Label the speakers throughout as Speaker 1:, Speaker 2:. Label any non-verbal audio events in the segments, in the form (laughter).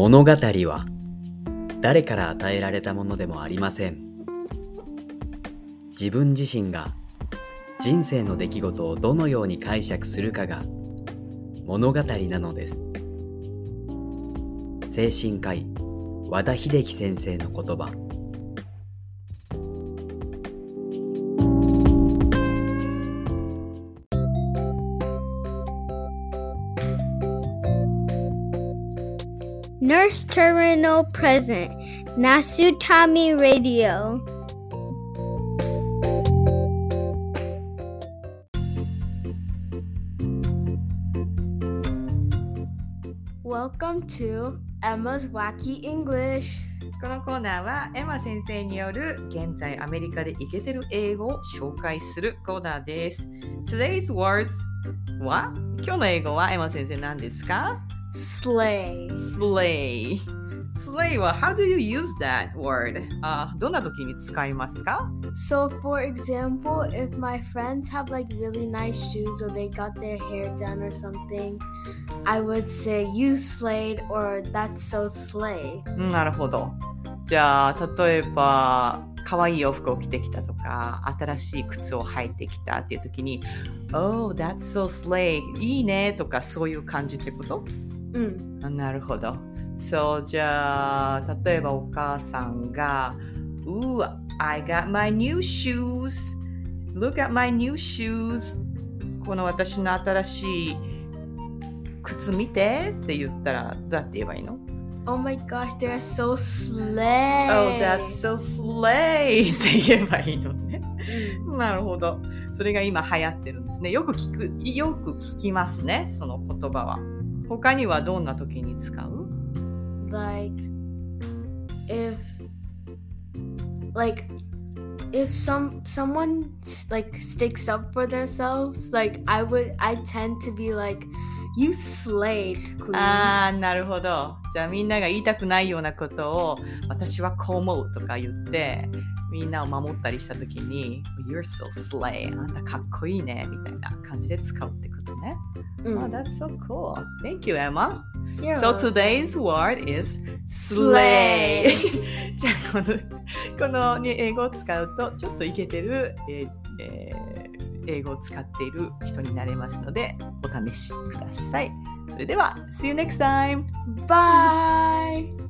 Speaker 1: 物語は誰から与えられたものでもありません。自分自身が人生の出来事をどのように解釈するかが物語なのです。精神科医和田秀樹先生の言葉。
Speaker 2: Nurse Terminal Present, Nasutami Radio.
Speaker 3: Welcome to Emma's Wacky English.
Speaker 4: このコーナーはエマ先生による現在アメリカでイケてる英語を紹介するコーナーです。Today's words は今日の英語はエマ先生何ですか
Speaker 3: Slay.
Speaker 4: ?slay。slay は How do you use that word? あどんな時に使いますか
Speaker 3: So, for example, if my friends have like really nice shoes or they got their hair done or something, I would say, You slayed or That's so slay.
Speaker 4: うんなるほど。じゃあ例えば可愛い洋服を着てきたとか新しい靴を履いてきたっていう時に Oh, that's so slay いいねとかそういう感じってこと
Speaker 3: Mm.
Speaker 4: あなるほど。そう、じゃあ、例えばお母さんが、Ooh, I got my new shoes. Look at my new shoes. この私の新しい靴見てって言ったら、どうやって言えばいいの
Speaker 3: ？Oh my gosh, they're so slay.
Speaker 4: ?Oh, that's so slay! (laughs) って言えばいいのね。
Speaker 3: Mm.
Speaker 4: なるほど。それが今流行ってるんですね。よく聞く、よく聞きますね、その言葉は。他にはどんな時に使う
Speaker 3: like if like if some someone like sticks up for themselves like i would i tend to be like you slayed queen
Speaker 4: ああ、なるほど。じゃあみんなが言いたくないようなことを私はこう思うとか言ってみんなを守ったりしたときに You're so slay あんたかっこいいねみたいな感じで使うってことね。
Speaker 3: Mm.
Speaker 4: Oh, that's so cool. Thank you, Emma.
Speaker 3: You're
Speaker 4: So today's word is
Speaker 3: Slay. (laughs)
Speaker 4: じゃあこの (laughs) この、ね、英語を使うとちょっとイケてる、えーえー英語を使っている人になれますのでお試しください。それでは See you next time!
Speaker 3: bye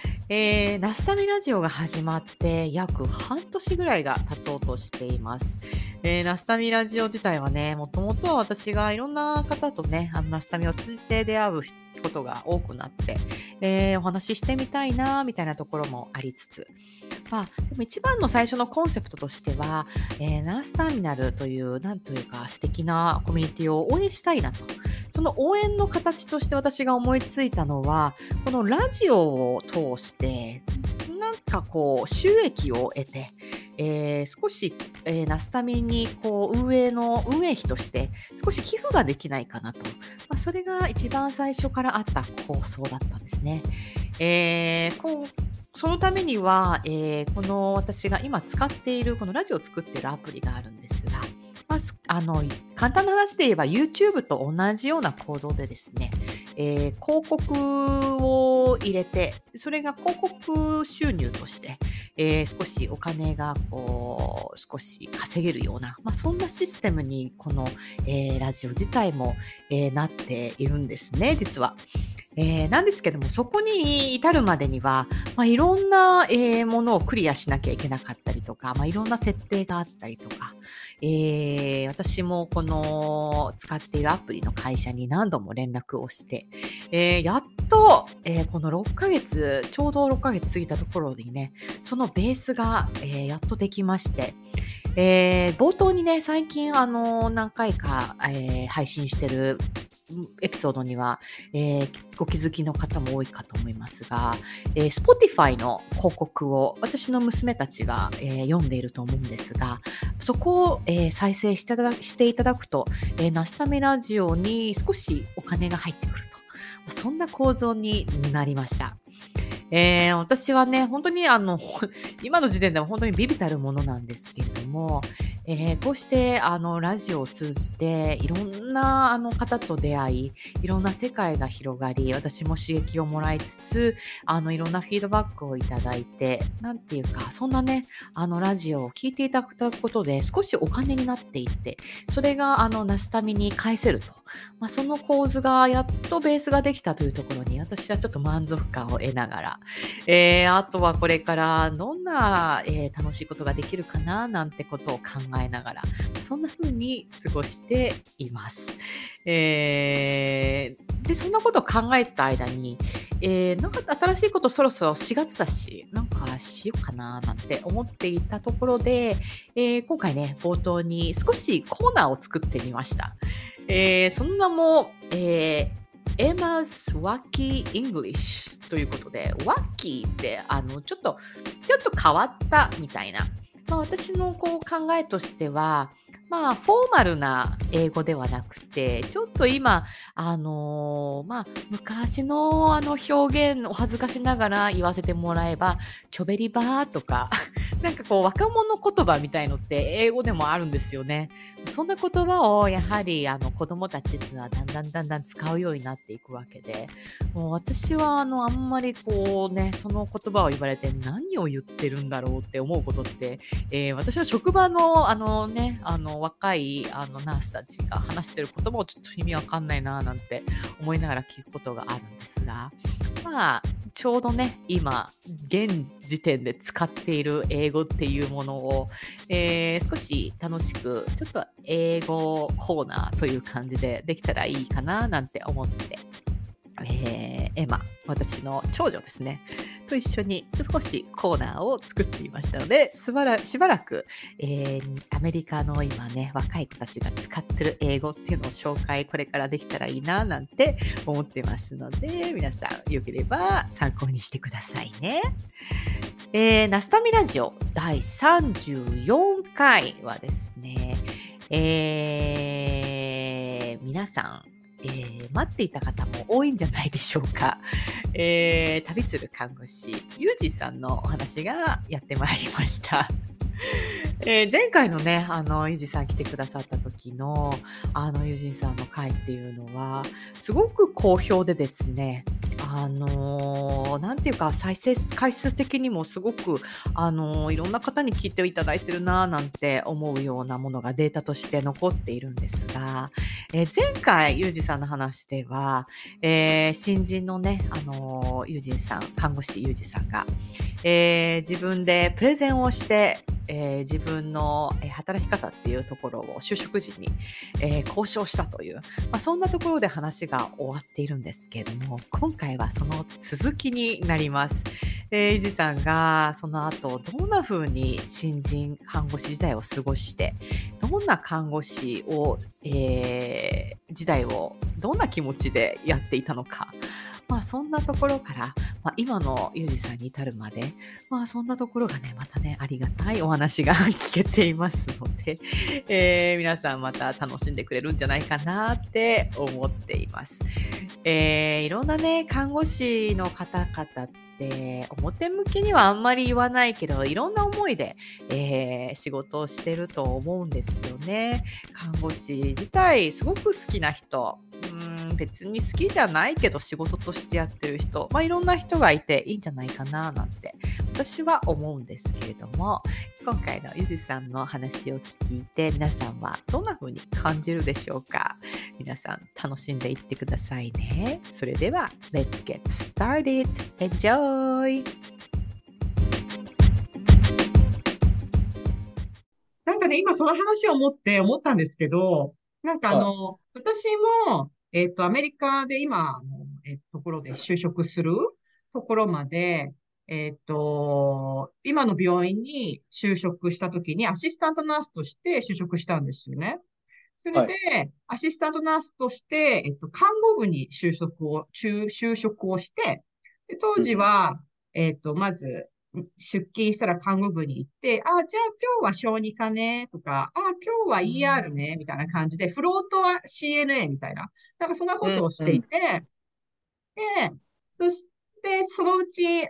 Speaker 4: えー、ナスタミラジオが始まって約半年ぐらいが経とうとしています。えー、ナスタミラジオ自体はね、もともとは私がいろんな方とね、あのナスタミを通じて出会うことが多くなって、えーお話ししてみたいな、みたいなところもありつつ、まあ、でも一番の最初のコンセプトとしては、えーナースターミナルという、なんというか素敵なコミュニティを応援したいなと。その応援の形として私が思いついたのは、このラジオを通して、なんかこう、収益を得て、えー少し、えーナスタミにこう運営の運営費として少し寄付ができないかなと、まあ、それが一番最初からあった構想だったんですね。えーこうそのためには、えーこの私が今使っているこのラジオを作っているアプリがあるんですが、まああの簡単な話で言えば YouTube と同じような構造でですね、えー広告を入れてそれが広告収入として、えー少しお金がこう少し稼げるような、まあ、そんなシステムにこの、えーラジオ自体も、えなっているんですね実は。えーなんですけどもそこに至るまでには、まあ、いろんな、えーものをクリアしなきゃいけなかったりとか、まあ、いろんな設定があったりとか、えー私もこの使っているアプリの会社に何度も連絡をして、えーやっと、えーこの6ヶ月、ちょうど6ヶ月過ぎたところにね、そのベースが、えーやっとできまして、えー冒頭にね、最近、あの、何回か、えー配信してるエピソードには、えーご気づきの方も多いかと思いますが、えー Spotify の広告を私の娘たちが、えー読んでいると思うんですが、そこを、えー再生していただしていただくと、えー、ナスタメラジオに少しお金が入ってくると。そんな構造になりました。えー私はね、本当にあの、(laughs) 今の時点では本当にビビたるものなんですけれども、えーこうしてあのラジオを通じていろんなあの方と出会い、いろんな世界が広がり、私も刺激をもらいつつ、あのいろんなフィードバックをいただいて、なんていうか、そんなね、あのラジオを聞いていただくことで少しお金になっていって、それがあのナスタミに返せると。まあ、その構図がやっとベースができたというところに私はちょっと満足感を得ながら、えーあとはこれからどんな、えー楽しいことができるかななんてことを考えながら、そんな風に過ごしています。えーで、そんなことを考えた間に、えーなんか新しいことそろそろ4月だし、なんかしようかななんて思っていたところで、えー今回ね、冒頭に少しコーナーを作ってみました。えーその名も、えーEmma's Wacky English ということで、 Wacky ってあのちょっとちょっと変わったみたいな。まあ、私のこう考えとしては、まあ、フォーマルな英語ではなくて、ちょっと今、あのーまあ、昔のあの表現を恥ずかしながら言わせてもらえば、ちょべりばーとか、(laughs) なんかこう若者言葉みたいのって英語でもあるんですよね。そんな言葉をやはりあの子供たちっていうのはだんだんだんだん使うようになっていくわけで、もう私はあのあんまりこうね、その言葉を言われて何を言ってるんだろうって思うことって、えー私の職場のあのね、あの若いあのナースたちが話してる言葉をちょっと意味わかんないななんて思いながら聞くことがあるんですが、まあ、ちょうどね、今、現時点で使っている英語っていうものを、えー少し楽しく、ちょっと英語コーナーという感じでできたらいいかななんて思って、えーエマ、私の長女ですね、と一緒にちょっと少しコーナーを作っていましたので、しばらしばらく、えーアメリカの今ね、若い子たちが使ってる英語っていうのを紹介、これからできたらいいななんて思ってますので、皆さん、よければ参考にしてくださいね。えーナスタミラジオ第34回はですね、えー皆さん、えー待っていた方も多いんじゃないでしょうか。(laughs) えー旅する看護師、ユージさんのお話がやってまいりました。(laughs) えー前回のね、あの、ゆじさん来てくださった時の、あの、ゆじさんの回っていうのは、すごく好評でですね、あのーていうか、再生回数的にもすごく、あのーいろんな方に聞いていただいてるななんて思うようなものがデータとして残っているんですが、えー前回、ユージさんの話では、えー新人のね、あのーユージさん、看護師ユージさんが、え自分でプレゼンをして、えー自分の働き方っていうところを就職時に、えー交渉したという、まあ、そんなところで話が終わっているんですけれども、今回はその続きになります。えー、ゆじさんがその後どんな風に新人看護師時代を過ごして、どんな看護師を、えー時代をどんな気持ちでやっていたのか、まあそんなところから、まあ、今のゆうじさんに至るまで、まあそんなところがね、またね、ありがたいお話が (laughs) 聞けていますので、えー皆さんまた楽しんでくれるんじゃないかなって思っています。えーいろんなね、看護師の方々って、表向きにはあんまり言わないけど、いろんな思いで、えー仕事をしてると思うんですよね。看護師自体、すごく好きな人、うん別に好きじゃないけど仕事としてやってる人、まあ、いろんな人がいていいんじゃないかななんて私は思うんですけれども今回のゆずさんの話を聞いて皆さんはどんな風に感じるでしょうか？皆さん楽しんでいってくださいねそれでは Let's get started! Enjoy!
Speaker 5: なんかね、今その話を思って思ったんですけど、なんかあの、私も、えっと、アメリカで今、あの、えっと、ところで就職するところまで、えっと、今の病院に就職した時にアシスタントナースとして就職したんですよね。それで、アシスタントナースとして、えっと、看護部に就職を、就就職をして、で当時は、えっと、まず、出勤したら看護部に行って、あ、じゃあ今日は小児科ね、とか、あ、今日は ER ね、みたいな感じで、フロートは CNA みたいな、なんかそんなことをしていて、で、そして、そのうち、あ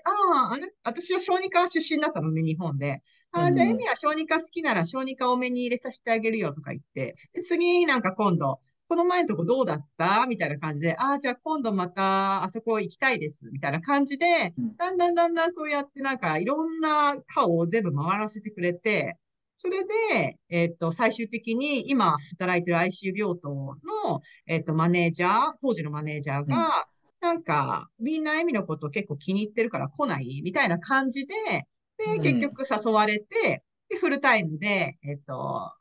Speaker 5: あ、私は小児科出身だったのね、日本で。ああ、じゃあ、
Speaker 6: うん
Speaker 5: エミは小児科好きなら小児科多めに入れさせてあげるよとか言って、で、次、なんか今度、この前のとこどうだった？みたいな感じで、ああ、じゃあ今度またあそこ行きたいです、みたいな感じで
Speaker 6: うん、
Speaker 5: だんだんだんだんそうやってなんかいろんな科を全部回らせてくれて、それで、えっと、最終的に今働いてる ICU 病棟の、えっと、マネージャー、当時のマネージャーが、なんか、みんなエミのこと結構気に入ってるから来ない？みたいな感じで、で、
Speaker 6: うん。
Speaker 5: 結局誘われて、で、フルタイムで、えっと、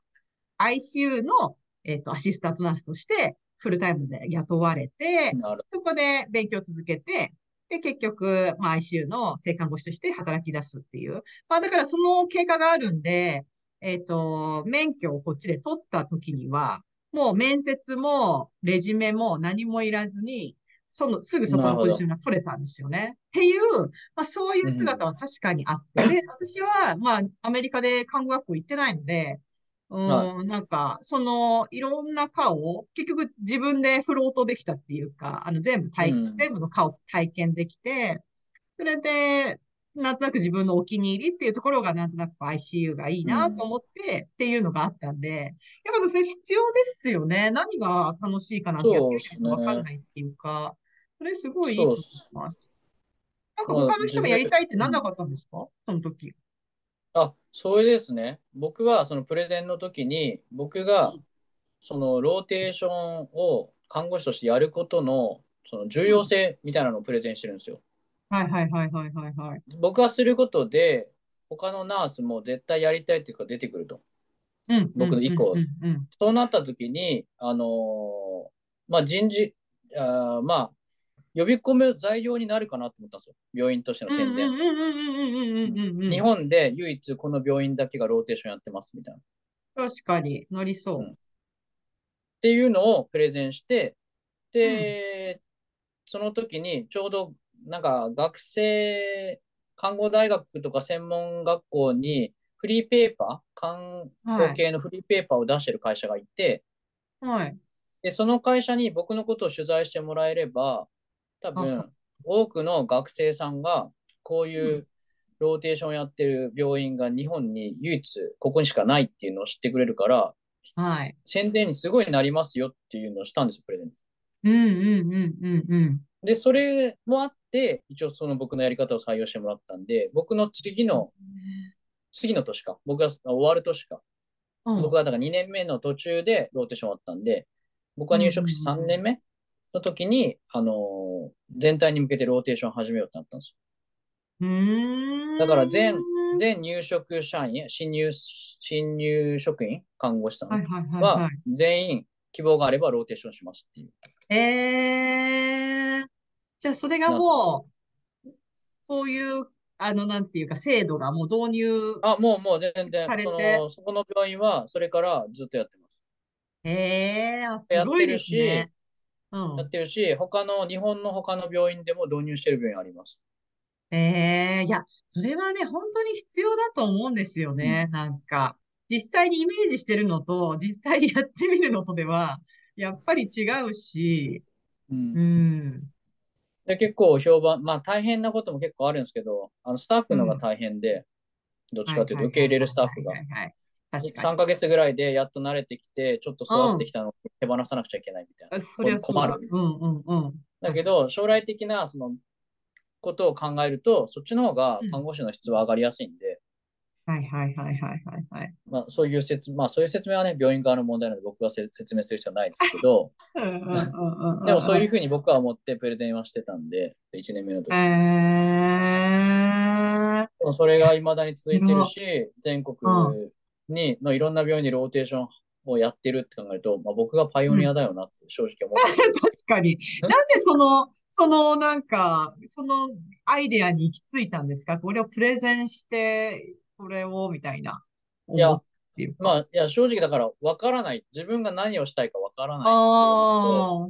Speaker 5: ICU の、えっと、アシスタントナースとして、フルタイムで雇われて、そこで勉強を続けて、で、結局、まあ、ICU の生看護師として働き出すっていう。まあ、だからその経過があるんで、えっと、免許をこっちで取った時には、もう面接もレジュメも何もいらずに、その、すぐそこのポジションが取れたんですよね。っていう、まあそういう姿は確かにあって、で、私は、まあアメリカで看護学校行ってないので、うーん、なんか、その、いろんな科を、結局自分でフロートできたっていうか、あの、全部体、
Speaker 6: うん
Speaker 5: 全部の科を体験できて、それで、なんとなく自分のお気に入りっていうところが、なんとなく ICU がいいなと思ってっていうのがあったんで、やっぱそれ必要ですよね。何が楽しいかなんてやってわかんないっていうか、それすごいいいと思います。なんか他の人もやりたいってなんなかったんですか？その時。
Speaker 6: あ、それですね。僕はそのプレゼンの時に、僕がそのローテーションを看護師としてやることのその重要性みたいなのをプレゼンしてるんですよ。
Speaker 5: はいはいはいはいはいはい。
Speaker 6: 僕がすることで、他のナースも絶対やりたいっていうか出てくると。
Speaker 5: うん。
Speaker 6: 僕の以降
Speaker 5: うんうんうん
Speaker 6: そうなった時に、あのーまあ、人事、あーまあ、呼び込む材料になるかなと思ったんですよ。病院としての宣伝。日本で唯一この病院だけがローテーションやってますみたいな。
Speaker 5: 確かに、なりそう、
Speaker 6: うん、っていうのをプレゼンして、で、うん、その時にちょうどなんか学生、看護大学とか専門学校にフリーペーパー、看護系のフリーペーパーを出してる会社がいて、
Speaker 5: はい、
Speaker 6: でその会社に僕のことを取材してもらえれば、多
Speaker 5: あ
Speaker 6: 分、多くの学生さんが、こういうローテーションやってる病院が日本に唯一ここにしかないっていうのを知ってくれるから、
Speaker 5: はい。
Speaker 6: 宣伝にすごいなりますよっていうのをしたんですよ、プレゼン。
Speaker 5: うんうんうんうんうん。
Speaker 6: で、それもあって、一応その僕のやり方を採用してもらったんで、僕の次の、次の年か、僕が終わる年か、
Speaker 5: うん
Speaker 6: 僕はだから2年目の途中でローテーション終わったんで、僕が入職して3年目の時に、あのー全体に向けてローテーション始めようってなったんです
Speaker 5: うーん。
Speaker 6: だから全よ。全入職社員、新入、新入職員、看護師さん
Speaker 5: は
Speaker 6: 全員希望があればローテーションしますっていう。
Speaker 5: えー、じゃあそれがもう、そういう、あの、なんていうか、制度がもう導入、
Speaker 6: あ、もうもう全然その、そこの病院はそれからずっとやってます。
Speaker 5: えー、あす
Speaker 6: やっ
Speaker 5: ごいで
Speaker 6: てるし
Speaker 5: すね。うん
Speaker 6: やってるし、他の、日本の他の病院でも導入してる病院あります。
Speaker 5: ええいや、それはね、本当に必要だと思うんですよね。なんか、実際にイメージしてるのと、実際にやってみるのとでは、やっぱり違うし、
Speaker 6: うん
Speaker 5: うん。
Speaker 6: で、結構評判、まあ大変なことも結構あるんですけど、あのスタッフのが大変で、どっちかというと受け入れるスタッフが
Speaker 5: はい。はいはいはい。確か
Speaker 6: 3ヶ月ぐらいでやっと慣れてきて、ちょっと育ってきたのを手放さなくちゃいけないみたいな。
Speaker 5: に。そりゃそうだ。
Speaker 6: 困る
Speaker 5: うんうんうん。
Speaker 6: だけど、将来的なそのことを考えると、そっちの方が看護師の質は上がりやすいんで、
Speaker 5: はいはいはいはいはいはい。
Speaker 6: まあそういう説、まあそういう説明はね、病院側の問題なので僕がせ説明する必要はないですけど、(laughs)
Speaker 5: うんうんうんうん
Speaker 6: でもそういうふうに僕は思ってプレゼンはしてたんで、1年目の時。
Speaker 5: えー、
Speaker 6: それが未だに続いてるし、全国にのいろんな病院でローテーションをやってるって考えると、まあ、僕がパイオニアだよなって正直思ってる。(laughs)
Speaker 5: 確かに。なんでその、(laughs) そのなんか、そのアイデアに行き着いたんですか？これをプレゼンして、これを、みたいな。
Speaker 6: いや。まあ、いや、正直だから分からない。自分が何をしたいか分からない
Speaker 5: あ、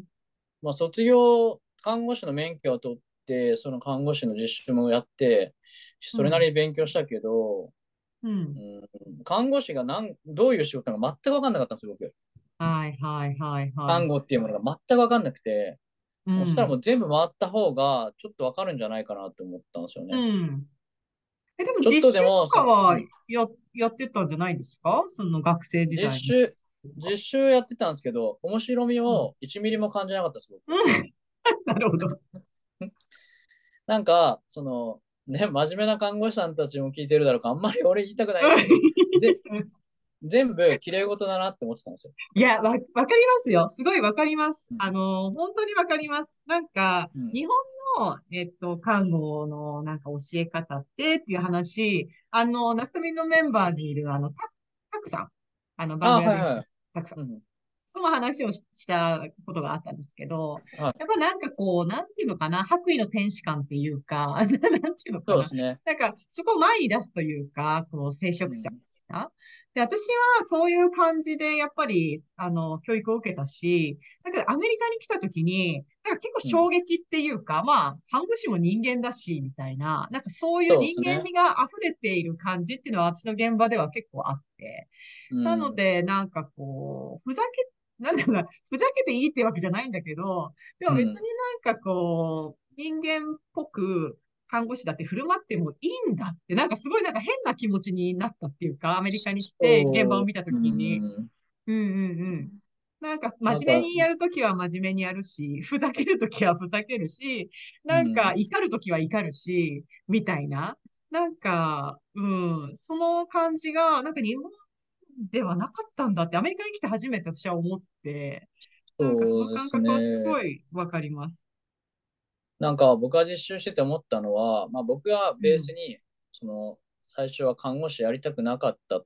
Speaker 6: まあ、卒業、看護師の免許を取って、その看護師の実習もやって、それなりに勉強したけど、
Speaker 5: うん。
Speaker 6: うん、看護師がなんどういう仕事なのか全く分かんなかったんですよ、僕。
Speaker 5: はいはいはいはい。
Speaker 6: 看護っていうものが全く分かんなくて、
Speaker 5: うん、
Speaker 6: そしたらもう全部回った方がちょっと分かるんじゃないかなって思ったんですよね。
Speaker 5: うん。え、でも実習
Speaker 6: と
Speaker 5: かは
Speaker 6: うん
Speaker 5: や、やってたんじゃないですか？その学生時代に。
Speaker 6: 実習、実習やってたんですけど、面白みを1ミリも感じなかったです、僕。
Speaker 5: うん。(laughs) なるほど。
Speaker 6: なんか、その、ね、真面目な看護師さんたちも聞いてるだろうから、あんまり俺言いたくないけ全部綺麗事だなって思ってたんですよ。
Speaker 5: いや、わ、わかりますよ。すごいわかります
Speaker 6: う。ん
Speaker 5: あの、本当にわかります。なんか、
Speaker 6: うん
Speaker 5: 日本の、えっと、看護のなんか教え方ってっていう話、あの、ナスタミンのメンバーにいる、あの、タタクさん。あの、バングラデシュ
Speaker 6: はいはい
Speaker 5: タクさん。
Speaker 6: うん
Speaker 5: とも話をししたことがあったんですけど、
Speaker 6: はい
Speaker 5: やっぱなんかこう、なんていうのかな、白衣の天使感っていうか、(laughs) なんていうのかな
Speaker 6: ね。
Speaker 5: なんか、そこを前に出すというか、こう、聖職者
Speaker 6: うん
Speaker 5: みたいな。で、私はそういう感じで、やっぱり、あの、教育を受けたし、だからアメリカに来た時に、なんか結構衝撃っていうか、まあ、看護師も人間だし、みたいな、なんかそういう人間味が溢れている感じっていうのは、私の現場では結構あって。
Speaker 6: うん
Speaker 5: なので、なんかこう、ふざけ、なんだろうな、ふざけていいってわけじゃないんだけど、でも別になんかこう、人間っぽく看護師だって振る舞ってもいいんだって、なんかすごいなんか変な気持ちになったっていうか、アメリカに来て現場を見たときに、
Speaker 6: うん。
Speaker 5: うんうんうん。なんか真面目にやるときは真面目にやるし、ふざけるときはふざけるし、なんか怒るときは怒るし、みたいな。なんか、うん、その感じが、なんか日本ではなかったんだって、アメリカに来て初めて私は思って、なんかその感覚はすごいわかります。
Speaker 6: なんか僕が実習してて思ったのは、まあ、僕がベースに、その最初は看護師やりたくなかった、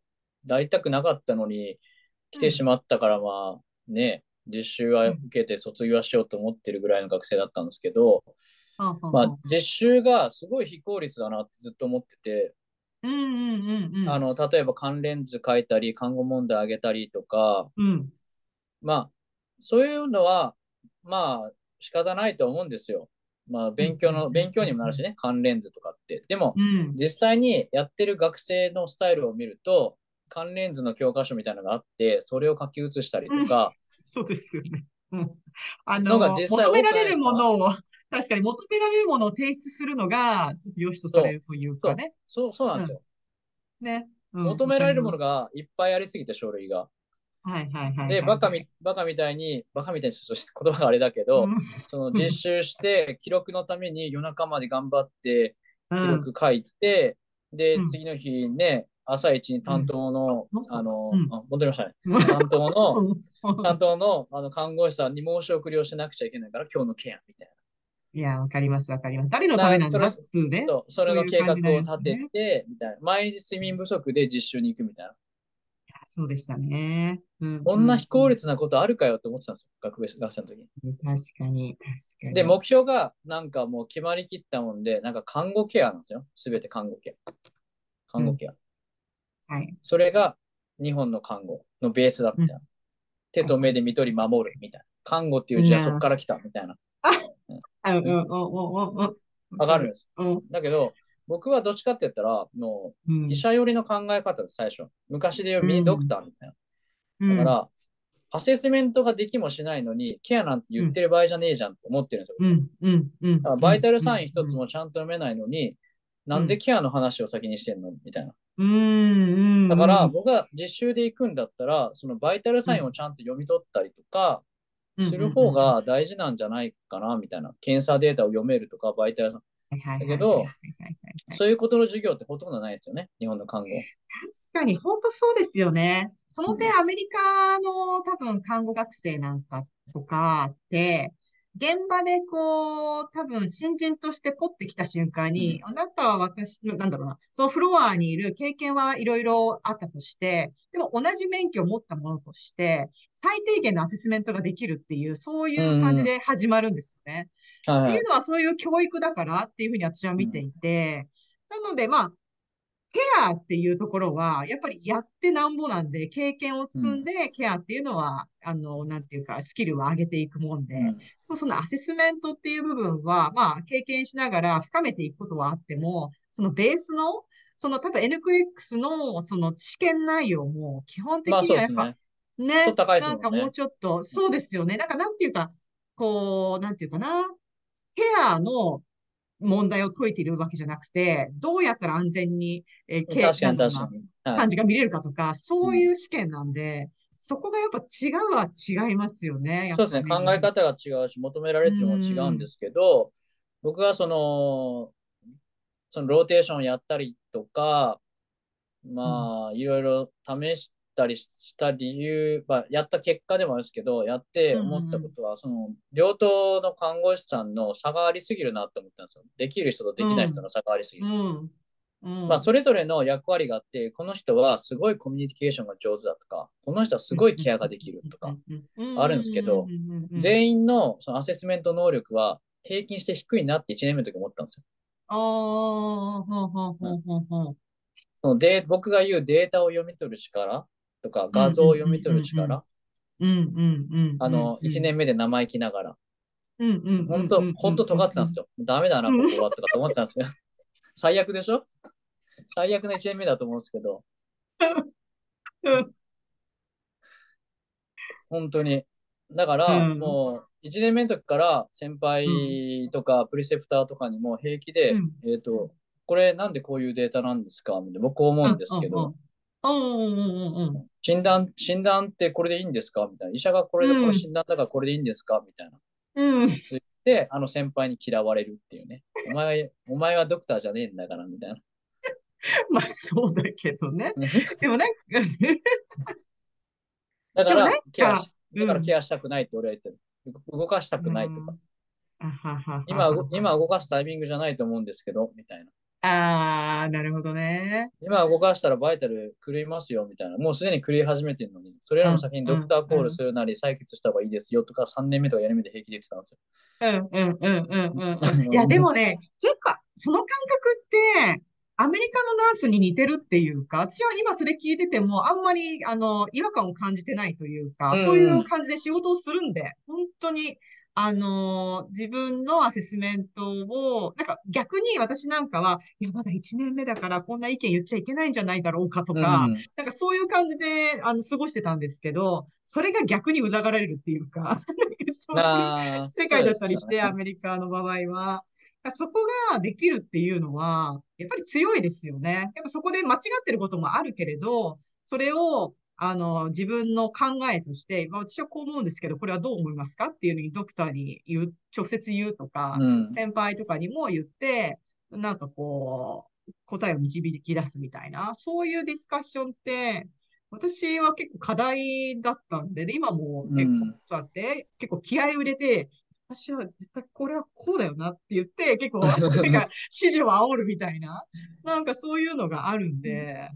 Speaker 6: やりたくなかったのに来てしまったから、まあね、実習は受けて卒業はしようと思ってるぐらいの学生だったんですけど、まあ実習がすごい非効率だなってずっと思ってて。あの例えば関連図書いたり、看護問題あげたりとか、
Speaker 5: うん。
Speaker 6: まあ、そういうのは、まあ、仕方ないと思うんですよ。まあ、勉強の、
Speaker 5: うん
Speaker 6: 勉強にもなるしね、関連図とかって。でも、
Speaker 5: うん。
Speaker 6: 実際にやってる学生のスタイルを見ると、関連図の教科書みたいなのがあって、それを書き写したりとか、
Speaker 5: そうですよね。うん。あ
Speaker 6: の
Speaker 5: 求められるものを、確かに求められるものを提出するのが、ちょっと良しとされるというかね。
Speaker 6: そう、そうなんですよ。
Speaker 5: ね。うん
Speaker 6: 求められるもの
Speaker 5: わ
Speaker 6: がいっぱいありすぎて、書類が。
Speaker 5: はいはいはいはい。
Speaker 6: で、バカみ、バカみたいに、バカみたいにちょっと言葉があれだけど、
Speaker 5: うん
Speaker 6: その実習して、記録のために夜中まで頑張って、記
Speaker 5: うん
Speaker 6: 録書いて、で
Speaker 5: うん、
Speaker 6: 次の日ね、朝一に担当の、
Speaker 5: うん
Speaker 6: あの、
Speaker 5: うん
Speaker 6: あ戻りましたね。
Speaker 5: うん
Speaker 6: 担当の、
Speaker 5: うん
Speaker 6: 担当のあの看護師さんに申し送りをしなくちゃいけないから、今日のケアみたい
Speaker 5: いや、わかりますわかります。誰のためなんだ？っつうね
Speaker 6: な。。そう、それの計画を立てて、みたいな。毎日睡眠不足で実習に行くみたいな。
Speaker 5: そうでしたね。うん
Speaker 6: こんな非効率なことあるかよって思ってたんですよ、学部学生の時に。
Speaker 5: うん確かに、確かに。
Speaker 6: で、目標がなんかもう決まりきったもんで、なんか看護ケアなんですよ。すべて看護ケア。看護ケア。
Speaker 5: はい。
Speaker 6: それが日本の看護のベースだみたいな。手と目で見取り守るみたいな。看護っていう字はそこから来たみたいな。
Speaker 5: あうんうんうんうんうん。
Speaker 6: わかるんです。
Speaker 5: うん
Speaker 6: だけど、僕はどっちかって言ったら、も
Speaker 5: う
Speaker 6: 医者寄りの考え方です、最初。昔で言うミニドクターみたいな。
Speaker 5: うん
Speaker 6: だから、アセスメントができもしないのに、ケアなんて言ってる場合じゃねえじゃんって思ってるんですよ。
Speaker 5: うんうんうん。
Speaker 6: バイタルサイン一つもちゃんと読めないのに、なんでケアの話を先にしてんのみたいな。
Speaker 5: うんうん。
Speaker 6: だから、
Speaker 5: うん
Speaker 6: 僕が実習で行くんだったら、そのバイタルサインをちゃんと読み取ったりとか、する方、が大事なんじゃないかな、みたいな。検査データを読めるとか、バイタルサイン。
Speaker 5: だ
Speaker 6: だけどそういうことの授業ってほとんどないですよね、日本の看護。
Speaker 5: 確かに、本当そうですよね。その点、アメリカの多分看護学生なんかとかって、現場でこう、多分新人としてポッて来た瞬間に、あなたは私の、なんだろうな、そのフロアにいる経験はいろいろあったとして、でも同じ免許を持ったものとして、最低限のアセスメントができるっていう、そういう感じで始まるんですよね。
Speaker 6: はいはい。いう
Speaker 5: ってのはそういう教育だからっていうふうに私は見ていて、なのでまあ、ケアっていうところは、やっぱりやってなんぼなんで、経験を積んで、ケアっていうのは、あの、なんていうか、スキルを上げていくもんで、
Speaker 6: うん
Speaker 5: そのアセスメントっていう部分は、まあ、経験しながら深めていくことはあっても、そのベースの、その多分 NCLEX のその試験内容も基本的
Speaker 6: まあ
Speaker 5: にはやっぱ。ね、
Speaker 6: ちょっと高いですもんね
Speaker 5: なんかもうちょっと、そうですよね。なんかなんていうか、こう、なんていうかな、ケアの問題を解いているわけじゃなくて、どうやったら安全に、えーケア
Speaker 6: 確かに
Speaker 5: なんだろう
Speaker 6: 確かに。はい
Speaker 5: な感じが見れるかとか、そういう試験なんで、そこがやっぱ違うは違いますよね。
Speaker 6: そうですね、考え方が違うし、求められてるも違うんですけど、僕はその、そのローテーションやったりとか、まあ、いろいろ試したりした理由、まあ、やった結果でもあるんですけど、やって思ったことは、その、両党の看護師さんの差がありすぎるなって思ったんですよ。できる人とできない人の差がありすぎる。
Speaker 5: うん。うん。
Speaker 6: まあ、それぞれの役割があって、この人はすごいコミュニケーションが上手だとか、この人はすごいケアができるとか、あるんですけど、全員のそのアセスメント能力は平均して低いなって1年目の時思ったんですよ。
Speaker 5: ああ、ほんほんほんほんほん。
Speaker 6: そのデー僕が言うデータを読み取る力とか、画像を読み取る力、
Speaker 5: うんうんうん。
Speaker 6: あの、1年目で生意気ながら、
Speaker 5: うんうんうん。
Speaker 6: 本当本当尖ってたんですよ。ダメだな、ここはとかと思ってたんですよ。(laughs) 最悪でしょ？最悪の1年目だと思うんですけど、
Speaker 5: うん。
Speaker 6: 本当に。だから、
Speaker 5: うん
Speaker 6: もう、1年目の時から先輩とかプリセプターとかにも平気で、
Speaker 5: うん
Speaker 6: えっ、と、これなんでこういうデータなんですか？僕思うんですけど、
Speaker 5: うんうんうんうんうん。
Speaker 6: 診断、診断ってこれでいいんですか？みたいな。医者がこれでこの診断だからこれでいいんですか？みたいな。
Speaker 5: うん。
Speaker 6: で、あの先輩に嫌われるっていうね。お前、お前はドクターじゃねえんだから、みたいな。(laughs)
Speaker 5: まあそうだけどね。(laughs) でもなんか、
Speaker 6: だからケアし、
Speaker 5: うん
Speaker 6: だからケアしたくないって俺は言ってる。動かしたくないとか。今、動今動かすタイミングじゃないと思うんですけど、みたいな。
Speaker 5: ああ、なるほどね。
Speaker 6: 今動かしたらバイタル狂いますよ、みたいな。もうすでに狂い始めてるのに、それらの先にドクターコールするなり、採血した方がいいですよとか、3年目とか4年目で平気で言ってたんですよ。
Speaker 5: うんうんうんうんうんうん。いや、でもね、結構、その感覚って、アメリカのナースに似てるっていうか、私は今それ聞いてても、あんまり、あの、違和感を感じてないというか、
Speaker 6: うんうん
Speaker 5: そういう感じで仕事をするんで、本当に、あの、自分のアセスメントを、なんか逆に私なんかは、いや、まだ1年目だからこんな意見言っちゃいけないんじゃないだろうかとか、
Speaker 6: うん
Speaker 5: なんかそういう感じで、あの、過ごしてたんですけど、それが逆にうざがられるっていうか、(laughs) そういう世界だったりして、
Speaker 6: ね
Speaker 5: アメリカの場合は。そこができるっていうのは、やっぱり強いですよね。やっぱそこで間違ってることもあるけれど、それを、あの、自分の考えとして、まあ私はこう思うんですけど、これはどう思いますか？っていうのにドクターに言う、直接言うとか、
Speaker 6: うん。
Speaker 5: 先輩とかにも言って、なんかこう、答えを導き出すみたいな、そういうディスカッションって、私は結構課題だったんで、で今も結構
Speaker 6: うん
Speaker 5: そうやって、結構気合を入れて、私は絶対これはこうだよなって言って、結構、(laughs) なんか指示を煽るみたいな、なんかそういうのがあるんで、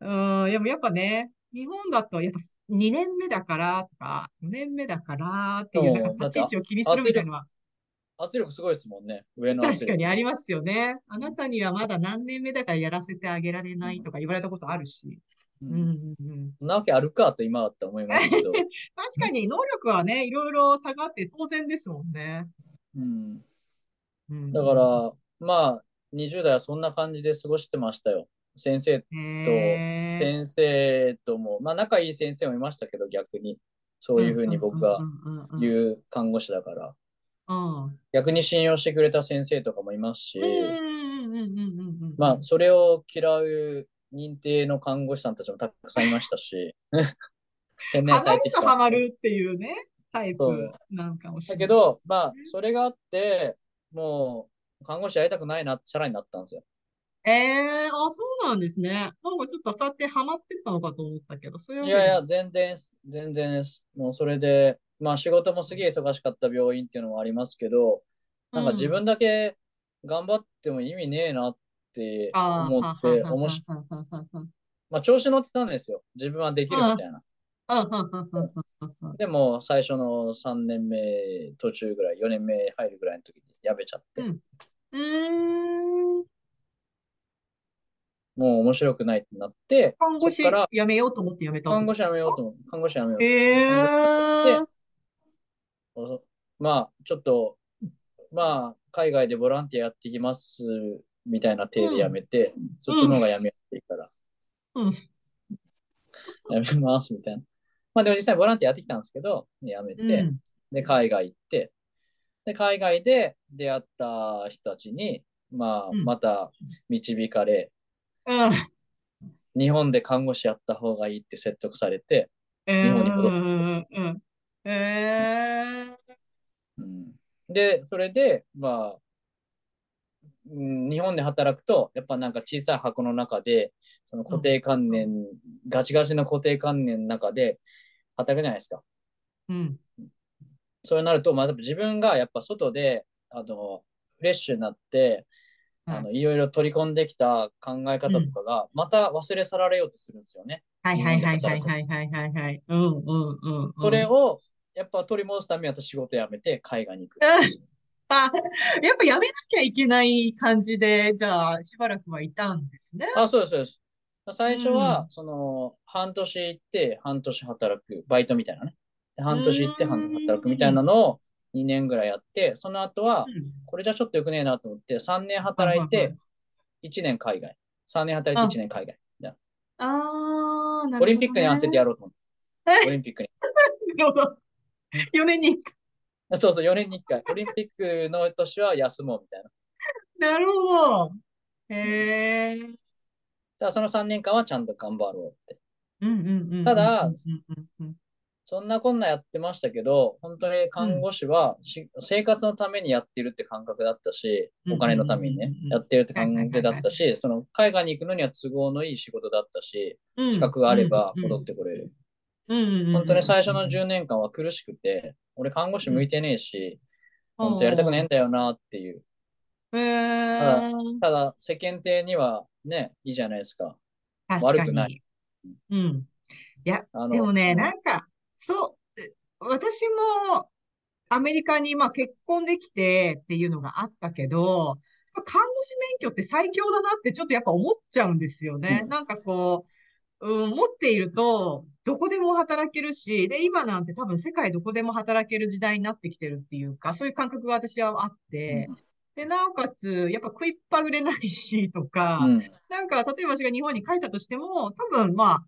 Speaker 5: うん、でもやっぱね、日本だとやっぱ2年目だからとか、4年目だからっていう、なんか立ち位置を気にするみたいなのは、
Speaker 6: 圧力すごいですもんね。上の。
Speaker 5: 確かにありますよね。あなたにはまだ何年目だからやらせてあげられないとか言われたことあるし。
Speaker 6: う
Speaker 5: うんんうんうん、
Speaker 6: そんなわけあるかと今だって思いますけど。(laughs)
Speaker 5: 確かに能力はね、いろいろ差があって当然ですもんね。
Speaker 6: うん。
Speaker 5: うん、
Speaker 6: だから、まあ、20代はそんな感じで過ごしてましたよ。先生と、先生とも、まあ仲いい先生もいましたけど、逆に。そういうふうに僕が
Speaker 5: う
Speaker 6: 言う看護師だから。逆に信用してくれた先生とかもいますし。まあ、それを嫌う認定の看護師さんたちもたくさんいましたし、(laughs) 天然
Speaker 5: ハマる
Speaker 6: されてきた。
Speaker 5: とハマるっていうね、タイプなんかもしれない。
Speaker 6: だけど、まあ、それがあって、もう、看護師やりたくないなってチャラになったんですよ。
Speaker 5: ええあ、そうなんですね。なんかちょっとそうやってハマってったのかと思ったけど、そういう
Speaker 6: いやいや、全然です、全然です。もうそれで、まあ仕事もすげえ忙しかった病院っていうのもありますけど、なんか自分だけ頑張っても意味ねえなって
Speaker 5: ああ、
Speaker 6: 思って、
Speaker 5: ははは
Speaker 6: おもし、
Speaker 5: はははは
Speaker 6: まあ調子乗ってたんですよ。自分はできるみたいな。
Speaker 5: うん、うん、うん、うんうんうん。
Speaker 6: でも最初の3年目途中ぐらい、4年目入るぐらいの時に辞めちゃって、
Speaker 5: うんうーん。
Speaker 6: もう面白くないってなって、
Speaker 5: 看護師辞めようと思って辞めた
Speaker 6: 看護師辞めようと思う。看護師辞めようと
Speaker 5: ええ
Speaker 6: 思う。まあ、ちょっと、まあ、海外でボランティアやっていきますみたいな体で辞めて、そっちの方が辞めやすいから、
Speaker 5: うん。
Speaker 6: 辞めますみたいな。まあでも実際ボランティアやってきたんですけど、辞めて、
Speaker 5: うん。
Speaker 6: で、海外行って、で、海外で出会った人たちに、まあ、
Speaker 5: うん
Speaker 6: また導かれ、
Speaker 5: うん。
Speaker 6: 日本で看護師やった方がいいって説得されて、
Speaker 5: え
Speaker 6: 日本に戻っ
Speaker 5: うん。うん。ええ
Speaker 6: うんで、それで、まあ、うん日本で働くと、やっぱなんか小さい箱の中で、その固定観念、ガチガチの固定観念の中で働くじゃないですか。
Speaker 5: うん。
Speaker 6: そうなると、まあ、自分がやっぱ外で、あの、フレッシュになって、あの、いろいろ取り込んできた考え方とかが、また忘れ去られようとするんですよね。
Speaker 5: はいはいはいはいはいはいはいはい。うんうんうんうん。
Speaker 6: それを、やっぱ取り戻すために私仕事辞めて海外に行く。(laughs)
Speaker 5: あ、やっぱやめなきゃいけない感じで、じゃあ、しばらくはいたんですね。
Speaker 6: あ、そうです、そうです。最初は、
Speaker 5: うん
Speaker 6: その、半年行って、半年働く、バイトみたいなね。で半年行って、
Speaker 5: うん
Speaker 6: 半年働くみたいなのを2年ぐらいやって、その後は、
Speaker 5: うん
Speaker 6: これじゃちょっとよくねえなと思って、3年働い
Speaker 5: はい
Speaker 6: て、1年海外。3年働いて1年海外。
Speaker 5: ああ、ね。
Speaker 6: なオリンピックに合わせてやろうと思って。オリンピックに。
Speaker 5: なるほど。4年に1回。
Speaker 6: そうそう、4年に1回。オリンピックの年は休もうみたいな。
Speaker 5: なるほど。へえ。
Speaker 6: だその3年間はちゃんと頑張ろうって。
Speaker 5: うんうんうんうん。
Speaker 6: ただ
Speaker 5: うんうんうん
Speaker 6: そんなこんなやってましたけど、本当に看護師はし、生活のためにやってるって感覚だったし、
Speaker 5: うん
Speaker 6: お金のためにね
Speaker 5: うんうんうん、
Speaker 6: やってるって感覚だったし、その海外に行くのには都合のいい仕事だったし、
Speaker 5: うん。
Speaker 6: 資格があれば
Speaker 5: うん
Speaker 6: 戻ってこれる。
Speaker 5: うんうんうんうん。
Speaker 6: 本当に最初の10年間は苦しくて、俺看護師向いてねえし、本当やりたくねえんだよなっていう。
Speaker 5: へえ。
Speaker 6: ただ世間体にはね、いいじゃないですか。悪くない
Speaker 5: に。うん。いや、でもね、
Speaker 6: うん
Speaker 5: なんか、そう、え私もアメリカにまあ結婚できてっていうのがあったけど、看護師免許って最強だなってちょっとやっぱ思っちゃうんですよね。
Speaker 6: うん
Speaker 5: なんかこう、うん、持っていると、どこでも働けるし、で、今なんて多分世界どこでも働ける時代になってきてるっていうか、そういう感覚が私はあって、で、なおかつ、やっぱ食いっぱぐれないしとか、
Speaker 6: うん。
Speaker 5: なんか、例えば私が日本に帰ったとしても、多分まあ、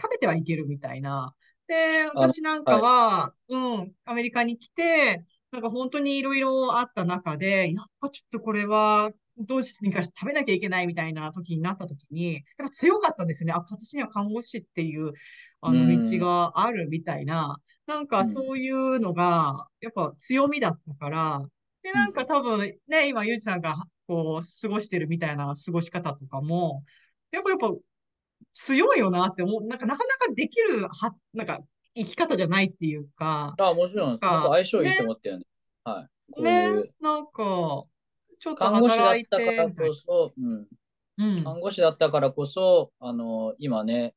Speaker 5: 食べてはいけるみたいな。で、私なんかは、うん、アメリカに来て、なんか本当にいろいろあった中で、やっぱちょっとこれは、どうにかして食べなきゃいけないみたいな時になった時に、やっぱ強かったんですね。あ、私には看護師っていう、あの、
Speaker 6: うん。
Speaker 5: 道があるみたいな。なんかそういうのが、やっぱ強みだったから、で、なんか多分ね、今、ゆうじさんが、こう、過ごしてるみたいな過ごし方とかも、やっぱ、やっぱ、強いよなって思う。なんか、なかなかできる、は、なんか、生き方じゃないっていうか、
Speaker 6: あ、もちろん、
Speaker 5: なんか
Speaker 6: 僕相性いいと思ったよね。はい。こう
Speaker 5: ね
Speaker 6: いう、、
Speaker 5: なんか、ちょっと
Speaker 6: 看護師だっ
Speaker 5: 働い
Speaker 6: たからこそ、うん。
Speaker 5: な。うん。
Speaker 6: 看護師だったからこそ、あの、今ね、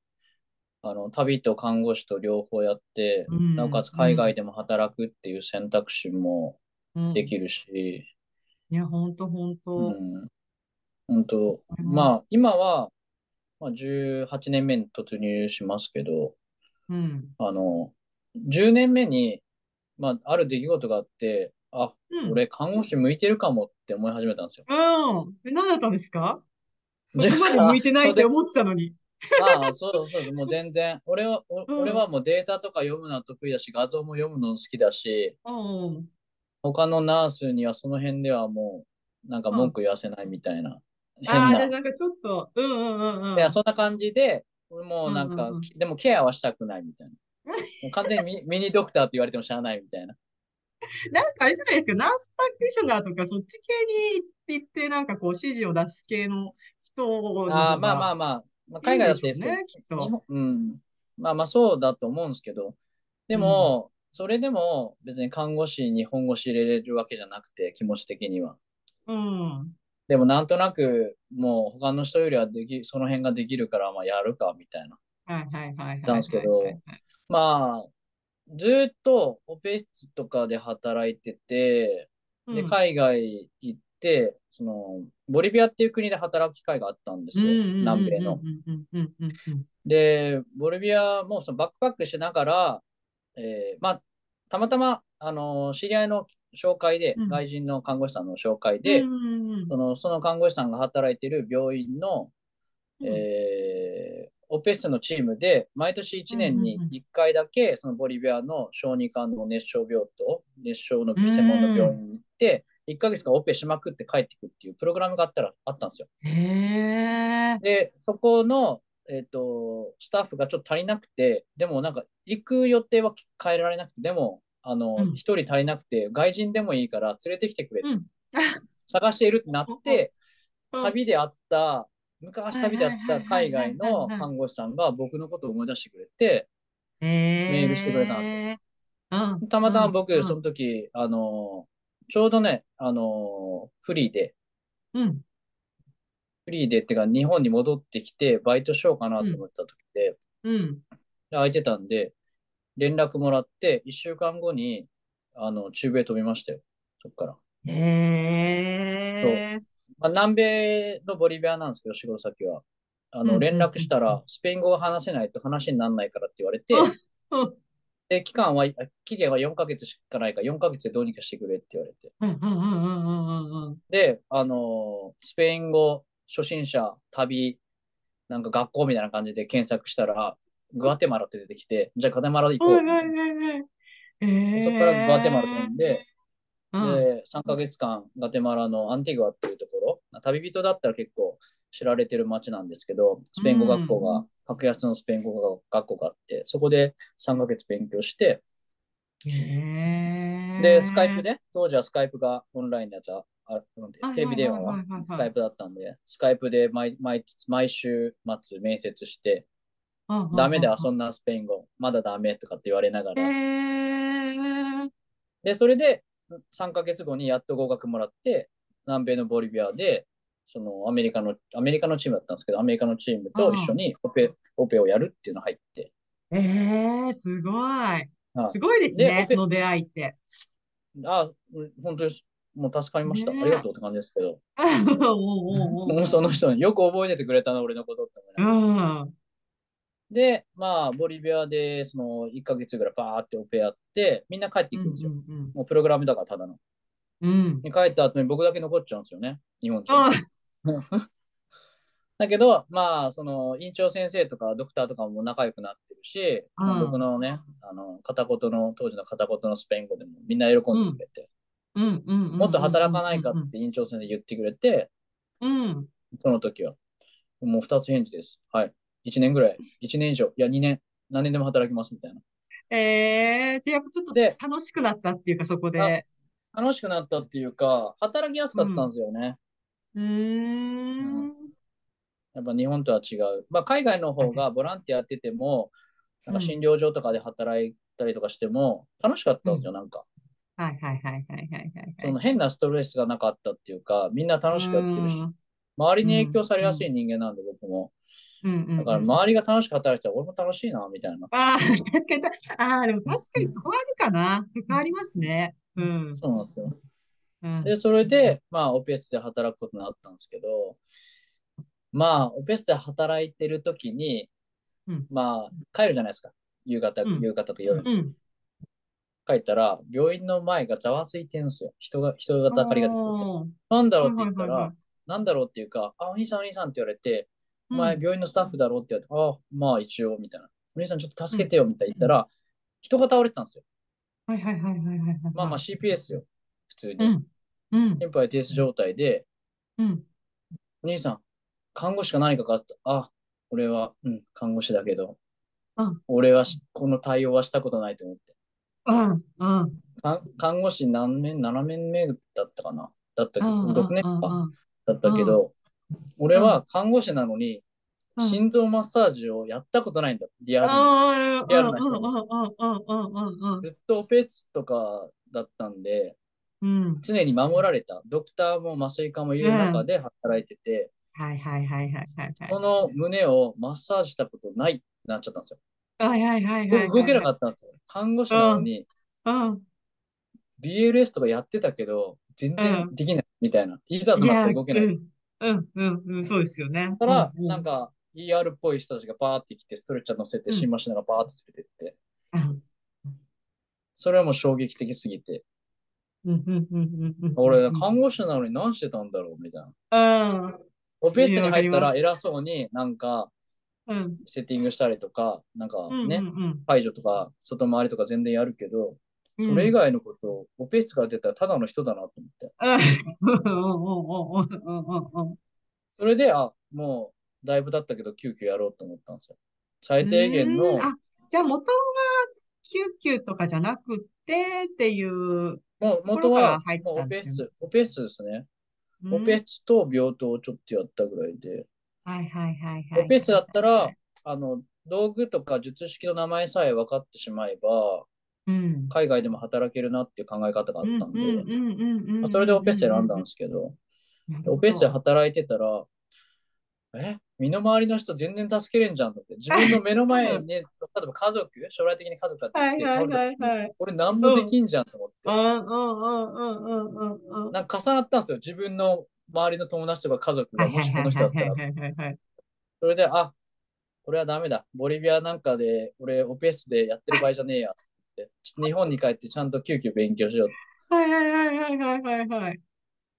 Speaker 6: あの、旅と看護師と両方やって、
Speaker 5: うん
Speaker 6: なおかつ海外でも働くっていう選択肢も
Speaker 5: うん
Speaker 6: できるし、
Speaker 5: いや、ほんとほん
Speaker 6: う
Speaker 5: と。
Speaker 6: ん。本当
Speaker 5: うん
Speaker 6: まあ、今は、まあ、18年目に突入しますけど、
Speaker 5: うん。
Speaker 6: あの、10年目に、まあ、ある出来事があって、あ、
Speaker 5: うん。
Speaker 6: 俺、看護師向いてるかもって思い始めたんですよ。
Speaker 5: うん。え、何だったんですか？そこ
Speaker 6: で
Speaker 5: まで向いてないって (laughs) 思ってたのに。(laughs)
Speaker 6: ああ、そうそうそう、もう全然。俺は、お
Speaker 5: うん
Speaker 6: 俺はもうデータとか読むのは得意だし、画像も読むの好きだし、
Speaker 5: うん。
Speaker 6: 他のナースにはその辺ではもう、なんか文句言わせないみたいな。変
Speaker 5: ああ、じゃあ
Speaker 6: な。
Speaker 5: なんかちょっと、うんうんうんうん。
Speaker 6: いや、そんな感じで、俺もなんか、
Speaker 5: うんうんうん
Speaker 6: でもケアはしたくないみたいな。(laughs) もう完全にミミニドクターって言われてもしゃあないみたいな。
Speaker 5: なんかあれじゃないですか、ナースプラクティショナーとかそっち系に行って、なんかこう指示を出す系の人
Speaker 6: ああ、まあまあ
Speaker 5: が
Speaker 6: まあ、まあ、海外だってです
Speaker 5: ね、きっと。
Speaker 6: うん。まあまあそうだと思うんですけど、でも、それでも別に看護師に本腰入れれるわけじゃなくて、気持ち的には。
Speaker 5: うん。
Speaker 6: でもなんとなく、もう他の人よりはでき、その辺ができるから、まあやるか、みたいな。
Speaker 5: はいはいはい。
Speaker 6: なんですけどまあ、ずーっとオペ室とかで働いてて、で、
Speaker 5: うん
Speaker 6: 海外行って、その、ボリビアっていう国で働く機会があったんですよ。南米の。
Speaker 5: うんうんうんうんうん
Speaker 6: で、ボリビアもそのバックパックしながら、えーまあ、たまたま、あの、知り合いの紹介で、
Speaker 5: うん。
Speaker 6: 外人の看護師さんの紹介で、その、その看護師さんが働いている病院の、
Speaker 5: うん。
Speaker 6: えーオペ室のチームで、毎年1年に
Speaker 5: うんうんうん
Speaker 6: 1回だけ、そのボリビアの小児科の熱傷病棟、熱傷の専門の病院に行って、1ヶ月間オペしまくって帰ってくっていうプログラムがあったらあったんですよ。で、そこの、えっと、スタッフがちょっと足りなくて、でもなんか行く予定は変えられなくて、でも、あの、
Speaker 5: うん
Speaker 6: 一人足りなくて、外人でもいいから連れてきてくれって
Speaker 5: うん。(laughs)
Speaker 6: 探しているってなって、
Speaker 5: うん
Speaker 6: 旅であった、昔旅であった海外の看護師さんが僕のことを思い出してくれて、
Speaker 5: メ
Speaker 6: メールしてくれたんです
Speaker 5: よ。うん。
Speaker 6: たまたま僕、
Speaker 5: うん
Speaker 6: その時、あの、ちょうどね、あの、フリーで、
Speaker 5: うん。
Speaker 6: フリーでっていうか日本に戻ってきてバイトしようかなと思った時で、
Speaker 5: うん。
Speaker 6: で空いてたんで、連絡もらって、1週間後に、あの、中米飛びましたよ。そっから。
Speaker 5: へえ。
Speaker 6: まあ、南米のボリビアなんですけど、仕事先は。あの、連絡したら、スペイン語が話せないと話にならないからって言われて、
Speaker 5: う (laughs) ん
Speaker 6: で、期間は、あ期限は4ヶ月しかないから、4ヶ月でどうにかしてくれって言われて。
Speaker 5: うんうんうんうんうんうんうん。
Speaker 6: で、あのスペイン語、初心者、旅、なんか学校みたいな感じで検索したら、グアテマラって出てきて、じゃあガテマラ行こう。そこからグアテマラ飛んで、
Speaker 5: うん、
Speaker 6: で、3ヶ月間、ガテマラのアンティグアっていうところ、旅人だったら結構知られてる街なんですけど、スペイン語学校が、格安のスペイン語学校があって、そこで3ヶ月勉強して。で、スカイプで、当時はスカイプがオンラインのやつは、あなんで
Speaker 5: はい
Speaker 6: テレビ電話はスカイプだったんで、スカイプで毎毎毎週末面接して、ダメだよ、そ
Speaker 5: ん
Speaker 6: んなスペイン語、まだダメとかって言われなが
Speaker 5: へ
Speaker 6: ら。
Speaker 5: え。
Speaker 6: で、それで3ヶ月後にやっと合格もらって、南米のボリビアで、そのアメリカの、アメリカのチームだったんですけど、アメリカのチームと一緒にオペ、オペをやるっていうの入って、
Speaker 5: ええ、すごい。
Speaker 6: はい
Speaker 5: すごいですねその出会いって。
Speaker 6: あ、うん本当です。もう助かりました。
Speaker 5: ね
Speaker 6: ありがとうって感じですけど、その人によく覚えててくれたな、俺のことって思いながら
Speaker 5: うん。
Speaker 6: で、まあ、ボリビアで、その、1ヶ月ぐらいバーってオペやって、みんな帰っていくんですよ。
Speaker 5: うん
Speaker 6: もうプログラムだから、ただの。
Speaker 5: うん
Speaker 6: 帰った後に僕だけ残っちゃうんですよね。日本人。
Speaker 5: うん。(laughs)
Speaker 6: だけど、まあ、その、院長先生とかドクターとかも仲良くなってるし、
Speaker 5: うん
Speaker 6: まあ僕のね、あの、片言の、当時の片言のスペイン語でもみんな喜んでくれて、
Speaker 5: うんうんうん。
Speaker 6: もっと働かないかって院長先生言ってくれて、
Speaker 5: うん。
Speaker 6: その時は。もう二つ返事です。はい。1年ぐらい。1年以上。いや、2年。何年でも働きますみたいな。
Speaker 5: ええ、じゃあやっぱちょっと
Speaker 6: で
Speaker 5: 楽しくなったっていうか、そこで。
Speaker 6: 楽しくなったっていうか、働きやすかったんですよね。
Speaker 5: うーん。
Speaker 6: やっぱ日本とは違う。まあ、海外の方がボランティアやってても、なんか診療所とかで働いたりとかしても楽しかったんですよ、なんか。
Speaker 5: はいはいはいはいはいはい
Speaker 6: その変なストレスがなかったっていうか、みんな楽しくやってるし、周りに影響されやすい人間なんで、僕も。
Speaker 5: うんうんうん。
Speaker 6: だから周りが楽しく働いてたら俺も楽しいな、みたいな。
Speaker 5: ああ、確かにた、ああ、でも確かにそこあるかな。そこありますね。うん。
Speaker 6: そうなんですよ。
Speaker 5: うん。
Speaker 6: で、それで、まあ、オペ室で働くことになったんですけど、まあ、オペ室で働いてる時に、
Speaker 5: うん
Speaker 6: まあ、帰るじゃないですか。夕方、
Speaker 5: うん
Speaker 6: 夕方と夜に。
Speaker 5: うん。
Speaker 6: 帰ったら、病院の前がざわついてるんですよ。人が、人がたかりが出てて。なんだろうって言ったら、なんだろうっていうか、あ、お兄さんお兄さんって言われて、お前
Speaker 5: うん
Speaker 6: 病院のスタッフだろうって言われて、あ、まあ一応、みたいな。お兄さんちょっと助けてよ、みたいな言ったら、人が倒れてたんですよ。
Speaker 5: はいはいはいはいはいはい。
Speaker 6: まあまあ CPS よ。普通に。
Speaker 5: うん。うん。
Speaker 6: 心肺停止状態で、
Speaker 5: うん。
Speaker 6: お兄さん、看護師か何かかって、あ、俺は、うん、看護師だけど、
Speaker 5: うん
Speaker 6: 俺はしこの対応はしたことないと思って。
Speaker 5: うん。うん。
Speaker 6: か看護師何年、7年目だったかな？だったけ？ど、
Speaker 5: うん。
Speaker 6: 6年か
Speaker 5: うん。
Speaker 6: だったけど、俺は看護師なのに、
Speaker 5: うん
Speaker 6: 心臓マッサージをやったことないんだ。リアルリアルな人ずっとオペ室とかだったんで、
Speaker 5: うん。
Speaker 6: 常に守られた。ドクターも麻酔科もいる中で働いてて、
Speaker 5: はいはいはいはいはいはい。
Speaker 6: その胸をマッサージしたことないってなっちゃったんですよ。
Speaker 5: はいはいはい
Speaker 6: 動けなかったんですよ。看護師なのに、
Speaker 5: うん。
Speaker 6: BLS とかやってたけど、全然できないみたいな。いざとなって動けない。
Speaker 5: うん、うん、うん、うん、そうですよね。
Speaker 6: たら、
Speaker 5: うん
Speaker 6: なん、か ER っぽい人たちがバーって来て、ストレッチャー乗せて、
Speaker 5: うん
Speaker 6: 新マシンがバーって連れてって、
Speaker 5: うん、
Speaker 6: それはもう衝撃的すぎて、
Speaker 5: うん、うん、うん、うん。
Speaker 6: 俺、看護師なのに何してたんだろうみたいな。
Speaker 5: うん、
Speaker 6: オペ室に入ったら偉そうになんか
Speaker 5: うん、
Speaker 6: セッティングしたりとか、なんか
Speaker 5: うん、
Speaker 6: ね、
Speaker 5: うん、うん。
Speaker 6: 排除とか外回りとか全然やるけど、それ以外のことをオペ室から出たらただの人だなと思って。それで、あ、もうだいぶ経ったけど急遽やろうと思ったんですよ。最低限の、
Speaker 5: うんあ、じゃあ元が救急とかじゃなくってっていう、
Speaker 6: もう元はオペ室、オペ室ですね。
Speaker 5: うん
Speaker 6: オペ室と病棟をちょっとやったぐらいで、
Speaker 5: はいはいはいはい。
Speaker 6: オペ室だったら、あの、道具とか術式の名前さえ分かってしまえば、
Speaker 5: うん。
Speaker 6: 海外でも働けるなっていう考え方があったんで、それでオペ室選んだんですけど、オペ室で働いてたら、え？身の回りの人全然助けれんじゃんって。自分の目の前に、(laughs) 例えば家族、将来的に家族ができて。俺何もできんじゃんと思って。なんか重なったんですよ。自分の周りの友達とか家族が、もしこの人だったら。それで、あ、これはダメだ。ボリビアなんかで、俺、オペ室でやってる場合じゃねえやって。ちょっと日本に帰ってちゃんと救急勉強しよう。
Speaker 5: はいはいはいはいはいはいはい。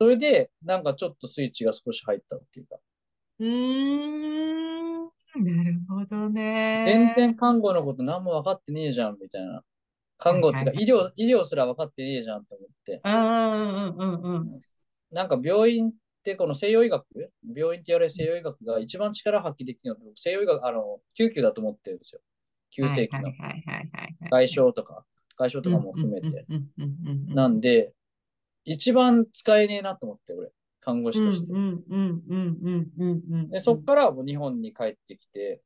Speaker 6: それで、なんかちょっとスイッチが少し入ったっていうか。
Speaker 5: うーん。なるほどね。
Speaker 6: 全然看護のこと何も分かってねえじゃん、みたいな。看護っていうか、
Speaker 5: はい
Speaker 6: 医療、医療すら分かってねえじゃんと思って。
Speaker 5: うんうんうんうん。
Speaker 6: なんか病院ってこの西洋医学？病院って言われる西洋医学が一番力発揮できるのって西洋医学、あの、救急だと思ってるんですよ。急性期の。外傷とか、外傷とかも含めて。なんで、一番使えねえなと思って、俺、看護師として。で、そっからもう日本に帰ってきて、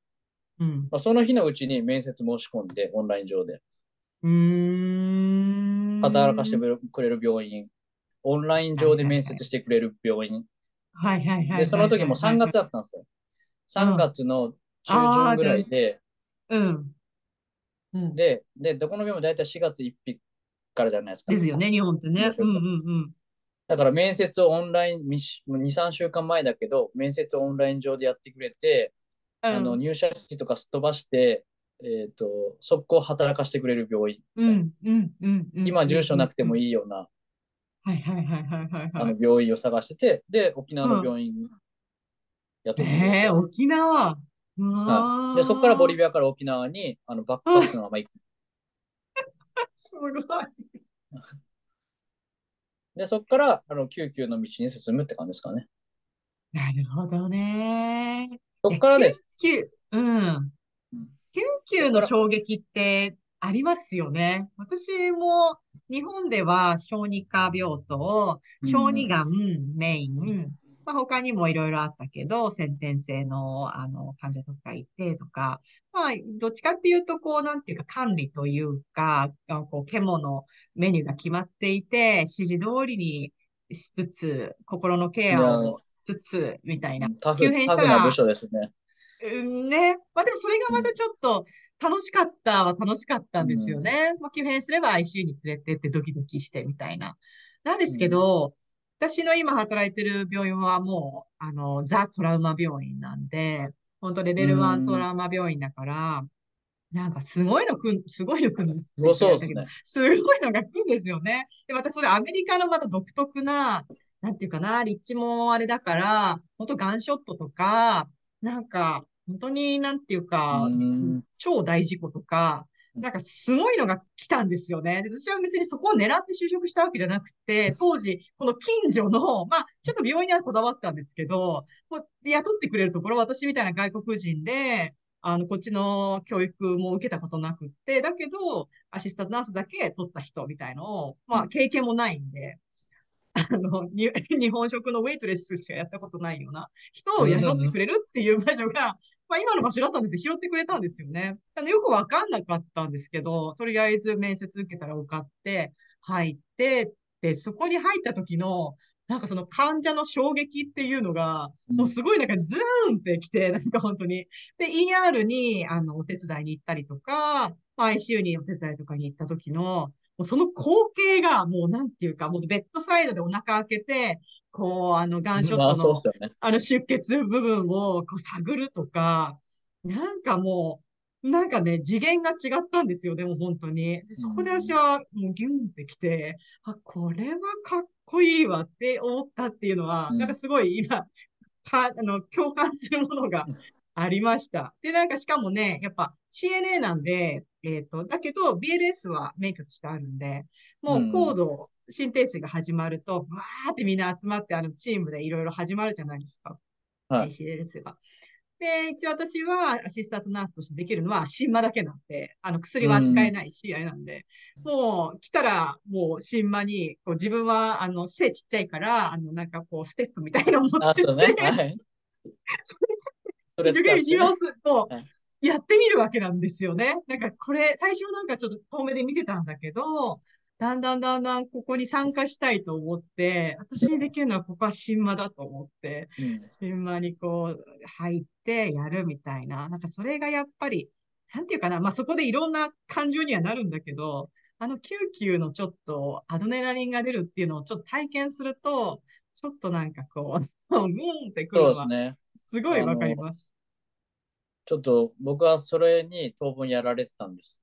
Speaker 5: うん。
Speaker 6: まあ、その日のうちに面接申し込んで、オンライン上で。働かせてくれる病院、オンライン上で面接してくれる病院。
Speaker 5: はいはいはいはい。
Speaker 6: で、その時も3月だったんですよ。3月の中旬ぐらいで、
Speaker 5: うん。うん。
Speaker 6: で、で、どこの病院も大体4月1日からじゃないですか。
Speaker 5: ですよね、日本ってね。うんうんうん。
Speaker 6: だから面接をオンライン、2、3週間前だけど、面接をオンライン上でやってくれて、あの入社式とかすっ飛ばして、えっ、と、速攻働かせてくれる病院。
Speaker 5: うんうんうんうん。
Speaker 6: 今、住所なくても
Speaker 5: い。
Speaker 6: いいような、
Speaker 5: はいはいはいはいはい
Speaker 6: あの
Speaker 5: はい。
Speaker 6: 病院を探してて、で、沖縄の病院雇ってくれて
Speaker 5: ええ、沖縄。
Speaker 6: はい、で、そこからボリビアから沖縄にあのバックパックのまま行く。
Speaker 5: すごい。(laughs)
Speaker 6: で、そこからあの救急の道に進むって感じですかね。
Speaker 5: なるほどね。
Speaker 6: そこからね、
Speaker 5: 救急、うん。救急の衝撃ってありますよね。私も日本では小児科病棟、小児がんメイン、まあ、他にもいろいろあったけど、先天性のあの患者とかいてとか、まあ、どっちかっていうと、こう、なんていうか管理というか、あこう、獣のメニューが決まっていて、指示通りにしつつ、心のケアをしつつ、みたいな。急変したら
Speaker 6: ね。
Speaker 5: うんね。まあでもそれがまたちょっと楽しかったは楽しかったんですよね。まあ急変すれば ICU に連れてってドキドキしてみたいな。なんですけど、私の今働いてる病院はもう、あの、ザ・トラウマ病院なんで、本当レベル1トラウマ病院だから、なんかすごいのくん、すごいのくん
Speaker 6: そうですね。
Speaker 5: すごいのが来るんですよね。で、またそれアメリカのまた独特な、なんていうかな、立地もあれだから、本当ガンショットとか、なんか、本当になんていうか、
Speaker 6: うん
Speaker 5: 超大事故とか、なんかすごいのが来たんですよね。で私は別にそこを狙って就職したわけじゃなくて、当時、この近所の、まあ、ちょっと病院にはこだわったんですけど、もう雇ってくれるところ、私みたいな外国人で、あの、こっちの教育も受けたことなくって、だけど、アシスタントナースだけ取った人みたいのを、まあ、経験もないんで、あの、に (laughs) 日本食のウェイトレスしかやったことないような人を雇ってくれるっていう場所が、まあ今の場所だったんですよ。拾ってくれたんですよね。あのよくわかんなかったんですけど、とりあえず面接受けたら受かって、入って、で、そこに入った時の、なんかその患者の衝撃っていうのが、
Speaker 6: うん
Speaker 5: もうすごいなんかズーンってきて、なんか本当に。で、ER に、あの、お手伝いに行ったりとか、まあ ICU にお手伝いとかに行った時の、もうその光景がもうなんていうか、もうベッドサイドでお腹開けて、こう、あの、ガンショッ
Speaker 6: まあ
Speaker 5: トの
Speaker 6: そうっすよね。
Speaker 5: あの出血部分をこう探るとか、なんかもう、なんかね、次元が違ったんですよ、でも本当に。でそこで私はもうギュンってきて、あ、これはかっこいいわって思ったっていうのは、
Speaker 6: うん
Speaker 5: なんかすごい今、か、あの、共感するものがありました。で、なんかしかもね、やっぱ CNA なんで、えっと、だけど BLS は免許としてあるんで、もう高度、心停止が始まると、わーってみんな集まって、あの、チームでいろいろ始まるじゃないですか。
Speaker 6: はい
Speaker 5: ACLS が。で、一応私はアシスタントナースとしてできるのは、新マだけなんで、あの、薬は扱えないし、あれなんで、もう来たら、もう新マに、こう自分は、あの、背ちっちゃいから、あの、なんかこう、ステップみたいなの持
Speaker 6: あ、
Speaker 5: って
Speaker 6: そうね。はい。それ使ってね
Speaker 5: 命治療すると
Speaker 6: はい、
Speaker 5: やってみるわけなんですよね。なんかこれ、最初なんかちょっと遠目で見てたんだけど、だんだんだんだんここに参加したいと思って、私にできるのはここは新間だと思って、
Speaker 6: うん
Speaker 5: 新間にこう入ってやるみたいな。なんかそれがやっぱり、なんていうかな、まあそこでいろんな感情にはなるんだけど、あの救急のちょっとアドレナリンが出るっていうのをちょっと体験すると、ちょっとなんかこう、グーンってくるのは
Speaker 6: そうです
Speaker 5: ごいわかります。
Speaker 6: ちょっと僕はそれに当分やられてたんです。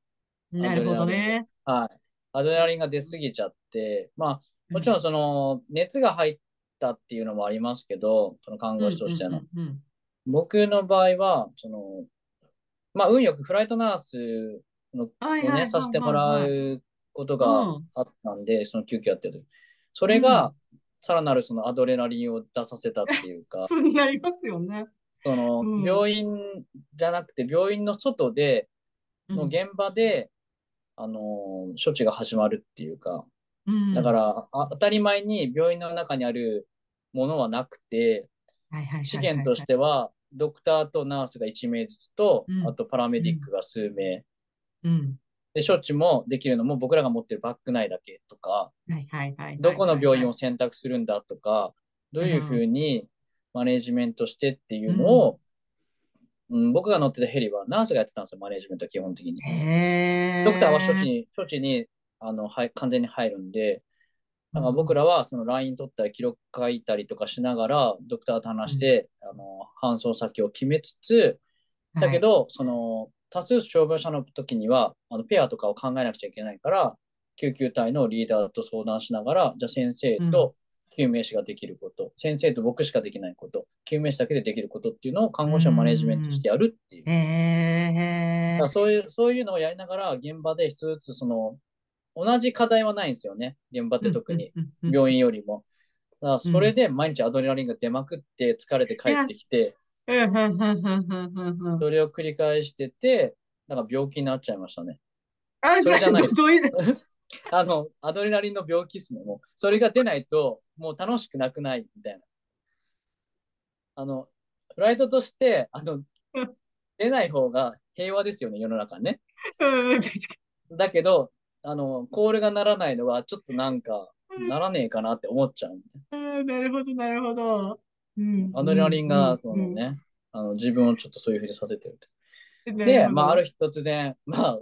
Speaker 5: なるほどね。
Speaker 6: はい。アドレナリンが出すぎちゃって、まあ、もちろんその熱が入ったっていうのもありますけど、その看護師としての。僕の場合は、その、まあ、運よくフライトナースのをね、させてもらうことが
Speaker 5: うん
Speaker 6: あったんで、その救急やってる時。それが、さらなるそのアドレナリンを出させたっていうか、(laughs)
Speaker 5: そうになりますよね。
Speaker 6: その
Speaker 5: うん
Speaker 6: 病院じゃなくて、病院の外で、の
Speaker 5: うん
Speaker 6: 現場で、あのー処置が始まるっていうか、
Speaker 5: うん
Speaker 6: だから、あ当たり前に病院の中にあるものはなくて、資源としては、ドクターとナースが1名ずつと、
Speaker 5: うん
Speaker 6: あとパラメディックが数名。
Speaker 5: うん。
Speaker 6: で、処置もできるのも僕らが持ってるバック内だけとか。どこの病院を選択するんだとか、どういうふうにマネジメントしてっていうのを、うん僕が乗ってたヘリはナースがやってたんですよ、マネジメントは基本的に。ドクターは処置に、処置にあのはい完全に入るんで、だから僕らはその LINE 取ったり記録書いたりとかしながら、ドクターと話して、あの搬送先を決めつつ、だけ、ど、その多数傷病者の時にはあのペアとかを考えなくちゃいけないから、救急隊のリーダーと相談しながら、じゃあ先生と救命士ができること、先生と僕しかできないこと、救命士だけでできることっていうのを看護師のマネジメントしてやるっていう。そういう、そういうのをやりながら、現場で一つずつ、その、同じ課題はないんですよね。現場って特に。。病院よりも。だからそれで毎日アドレナリンが出まくって疲れて帰ってきて、それを繰り返してて、なんか病気になっちゃいましたね。
Speaker 5: あ、
Speaker 6: それじゃない
Speaker 5: どどういう、(laughs) (laughs)
Speaker 6: あの、アドレナリンの病気っすね。もう、それが出ないと、もう楽しくなくないみたいな。あの、フライトとして、あの、出ない方が平和ですよね、世の中ね。だけど、あの、コールが鳴らないのは、ちょっとなん。か、ならねえかなって思っちゃう。
Speaker 5: うん。なるほど、なるほど。うん。
Speaker 6: アドレナリンが、そのね、あの、自分をちょっとそういうふうにさせてる。で、まあ、ある。
Speaker 5: 日
Speaker 6: 突然、まあ、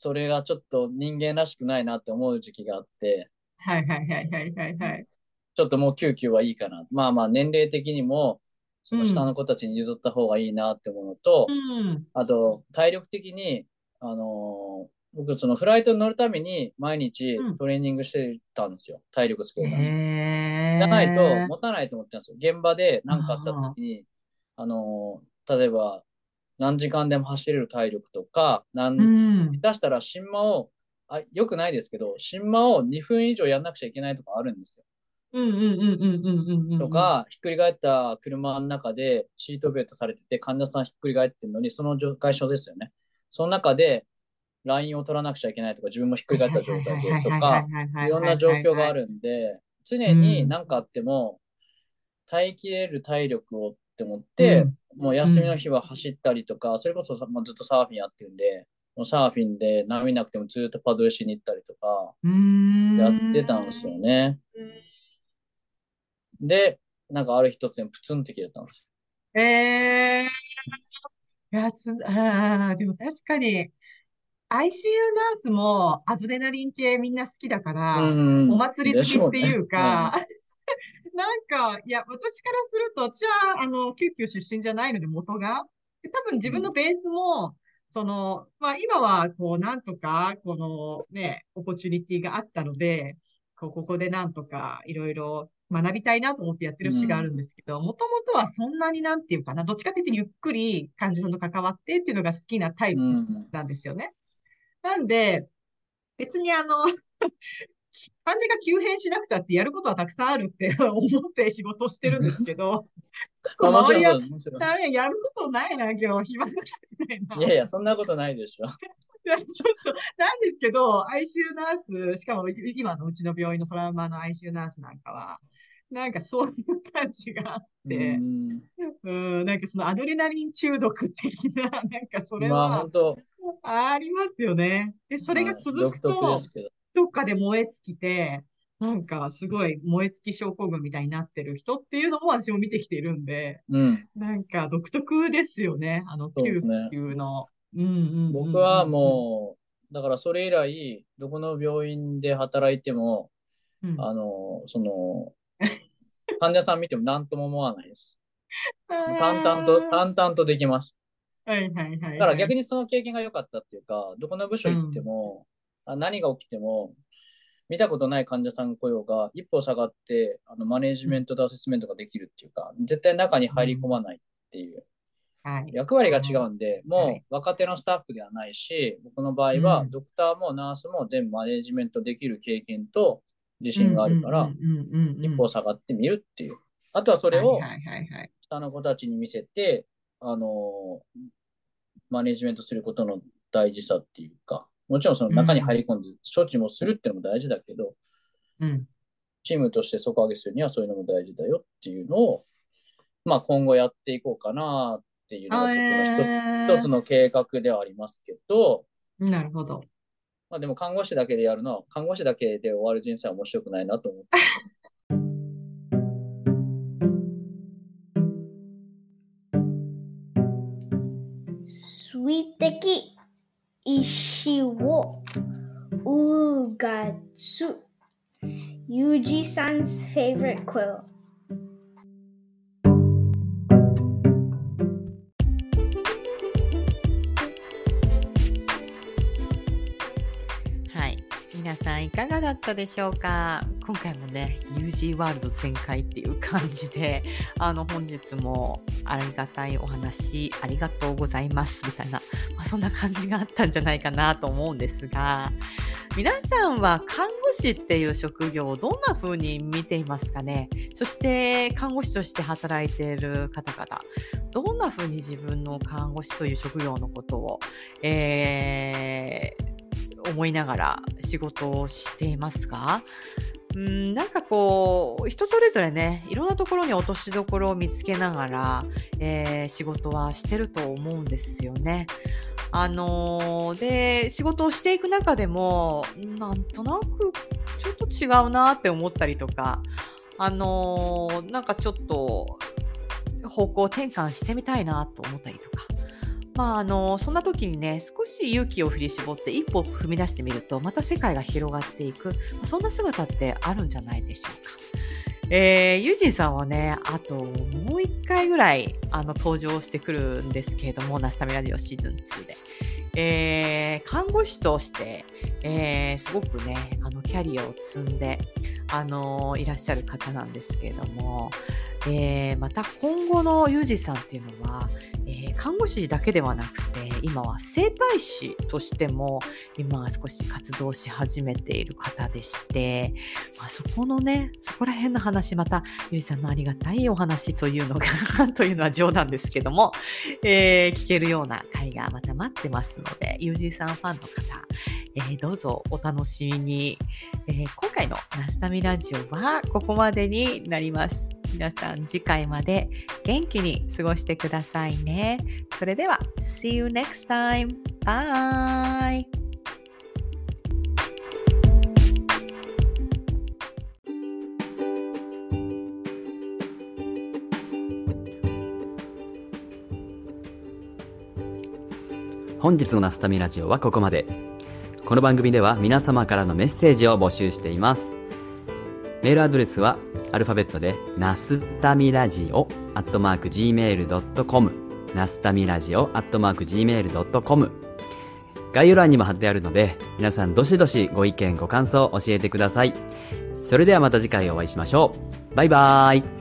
Speaker 6: それがちょっと人間らしくないなって思う時期があって、
Speaker 5: はいはいはいはいはいはい。
Speaker 6: ちょっともう救急はいいかな。まあまあ、年齢的にも、その
Speaker 5: うん
Speaker 6: 下の子たちに譲った方がいいなって思うのと、
Speaker 5: うん。
Speaker 6: あと、体力的に、あのー僕、そのフライトに乗るために毎日
Speaker 5: うん
Speaker 6: トレーニングしてたんですよ。体力つけるために。
Speaker 5: へ
Speaker 6: じゃないと
Speaker 5: ー
Speaker 6: 持たないと思ってたんですよ。現場で何かあった時に、あのー例えば何時間でも走れる体力とか、何
Speaker 5: うん。
Speaker 6: 下手したら新馬を、あ、よくないですけど、新馬を2分以上やんなくちゃいけないとかあるんですよ。
Speaker 5: うんうんうんうんうんうんうん。
Speaker 6: とか、ひっくり返った車の中でシートベルトされてて、患者さんひっくり返ってるのに、その状態所ですよね。その中で、ラインを取らなくちゃいけないとか、自分もひっくり返った状態でとか、いろんな状況があるんで、常に何かあっても、耐えきれる体力をって思って、もう休みの日は走ったりとか、それこそさもうずっとサーフィンやってるんで、もうサーフィンで波なくてもずっとパドルしに行ったりとか、やってたんですよね。で、なんかある日突然プツンって切れたんです
Speaker 5: ええいやつ、ああ、でも確かに、ICU ナースもアドレナリン系みんな好きだか
Speaker 6: よ。
Speaker 5: ら、
Speaker 6: うん。
Speaker 5: お祭り
Speaker 6: で
Speaker 5: 好きってい。
Speaker 6: う
Speaker 5: か、(laughs) なんか、いや、私からすると、私は、あの、救急出身じゃないので、元が。で多分自分のベースも、その、まあ、今は、こう、なんとか、このね、オポチュニティがあったので、こう、ここでなんとか、いろいろ学びたいなと思ってやってる節があるんですけど、もともとはそんなになんていうかな、どっちかっていうとゆっくり患者さんと関わってっていうのが好きなタイプ
Speaker 6: うん。
Speaker 5: なんですよね。なんで、別にあの、患者が急変しなくたってやることはたくさんあるって (laughs) 思って仕事をしてるんですけど、(laughs) 周りは
Speaker 6: そうです。もちろん。
Speaker 5: なんややることないな、今日暇だな、みたいな。
Speaker 6: いやいや、そんなことないでしょ。(laughs)
Speaker 5: そうそう。なんですけど、ICU ナース、しかも今のうちの病院のトラウマの ICU ナースなんかは、なんかそういう感じがあっ
Speaker 6: う
Speaker 5: て、
Speaker 6: ん。
Speaker 5: うん、なんかそのアドレナリン中毒的な、なんかそれ
Speaker 6: まあ
Speaker 5: はありますよね。で、それが
Speaker 6: はい
Speaker 5: 続く
Speaker 6: 独特でど。
Speaker 5: どっかで燃え尽きて、なんかすごい燃え尽き症候群みたいになってる人っていうのも私も見てきているんで、
Speaker 6: うん。
Speaker 5: なんか独特ですよね、あの救。急の。うんうんうんうん
Speaker 6: 僕はもう、だからそれ以来、どこの病院で働いても、
Speaker 5: うん、
Speaker 6: あの、その、患者さん見ても何とも思わないです。(laughs) 淡々と、淡々とできます。
Speaker 5: はいはいはいはい。
Speaker 6: だから逆にその経験が良かったっていうか、どこの部署行っても、あ何が起きても、見たことない患者さんが来ようが、一歩下がって、あのマネージメントとアセスメントができるっていうか、絶対中に入り込まないっていう
Speaker 5: はい。
Speaker 6: 役割が違うんで、
Speaker 5: は
Speaker 6: も
Speaker 5: いう
Speaker 6: 若手のスタッフではないし、僕の場合は
Speaker 5: うん
Speaker 6: ドクターもナースも全部マネージメントできる経験と自信があるから、一歩下がってみるっていう。あとはそれを。下の子たちに見せて、あの、マネジメントすることの大事さっていうか、もちろんその中に入り込んで処置もするっていうのも大事だけど、
Speaker 5: うん。
Speaker 6: チームとして底上げするにはそういうのも大事だよっていうのを、まあ今後やっていこうかなっていうのが一つ,、の計画ではありますけど、
Speaker 5: なるほど。
Speaker 6: まあでも看護師だけでやるのは、看護師だけで終わる人生は面白くないなと思ってます。(laughs)
Speaker 2: Ishiwo Ugatsu, Yuji san's favorite
Speaker 4: quilt. いかがだったでしょうか？今回もね、UG ワールド全開っていう感じで、(laughs) あの、本日もありがたいお話、ありがとうございます、みたいな、まあ、そんな感じがあったんじゃないかなと思うんですが、皆さんは看護師っていう職業をどんな風に見ていますかね？そして、看護師として働いている方々、どんな風に自分の看護師という職業のことを、えー思いながら仕事をしていますかうんなんかこう人それぞれねいろんなところに落としどころを見つけながら、えー仕事はしてると思うんですよね。あのーで仕事をしていく中でもなんとなくちょっと違うなって思ったりとかあのーなんかちょっと方向転換してみたいなと思ったりとかまあ、あのそんな時にね少し勇気を振り絞って一歩踏み出してみるとまた世界が広がっていく、そんな姿ってあるんじゃないでしょうか。えー、ユージンさんはねあともう一回ぐらいあの登場してくるんですけれどもナスタミラジオシーズン2で。えー看護師として、えーすごくねあのキャリアを積んで、あのいらっしゃる方なんですけれども、えーまた今後のユージさんっていうのは、えー看護師だけではなくて今は整体師としても今は少し活動し始めている方でして、まあ、そこのねそこら辺の話またゆうじさんのありがたいお話というのが (laughs) というのは冗談ですけども、えー聞けるような回がまた待ってますのでゆうじさんファンの方、えどうぞお楽しみに、え今回のナスタミラジオはここまでになります。皆さん次回まで元気に過ごしてくださいね。それでは、See you next time! Bye!
Speaker 1: 本日のなすたみラジオはここまで。この番組では皆様からのメッセージを募集しています。メールアドレスはアルファベットで、ナスタミラジオ、アットマーク gmail.com、ナスタミラジオ、アットマーク gmail.com、概要欄にも貼ってあるので、皆さんどしどしご意見ご感想教えてください。それではまた次回お会いしましょう。バイバーイ。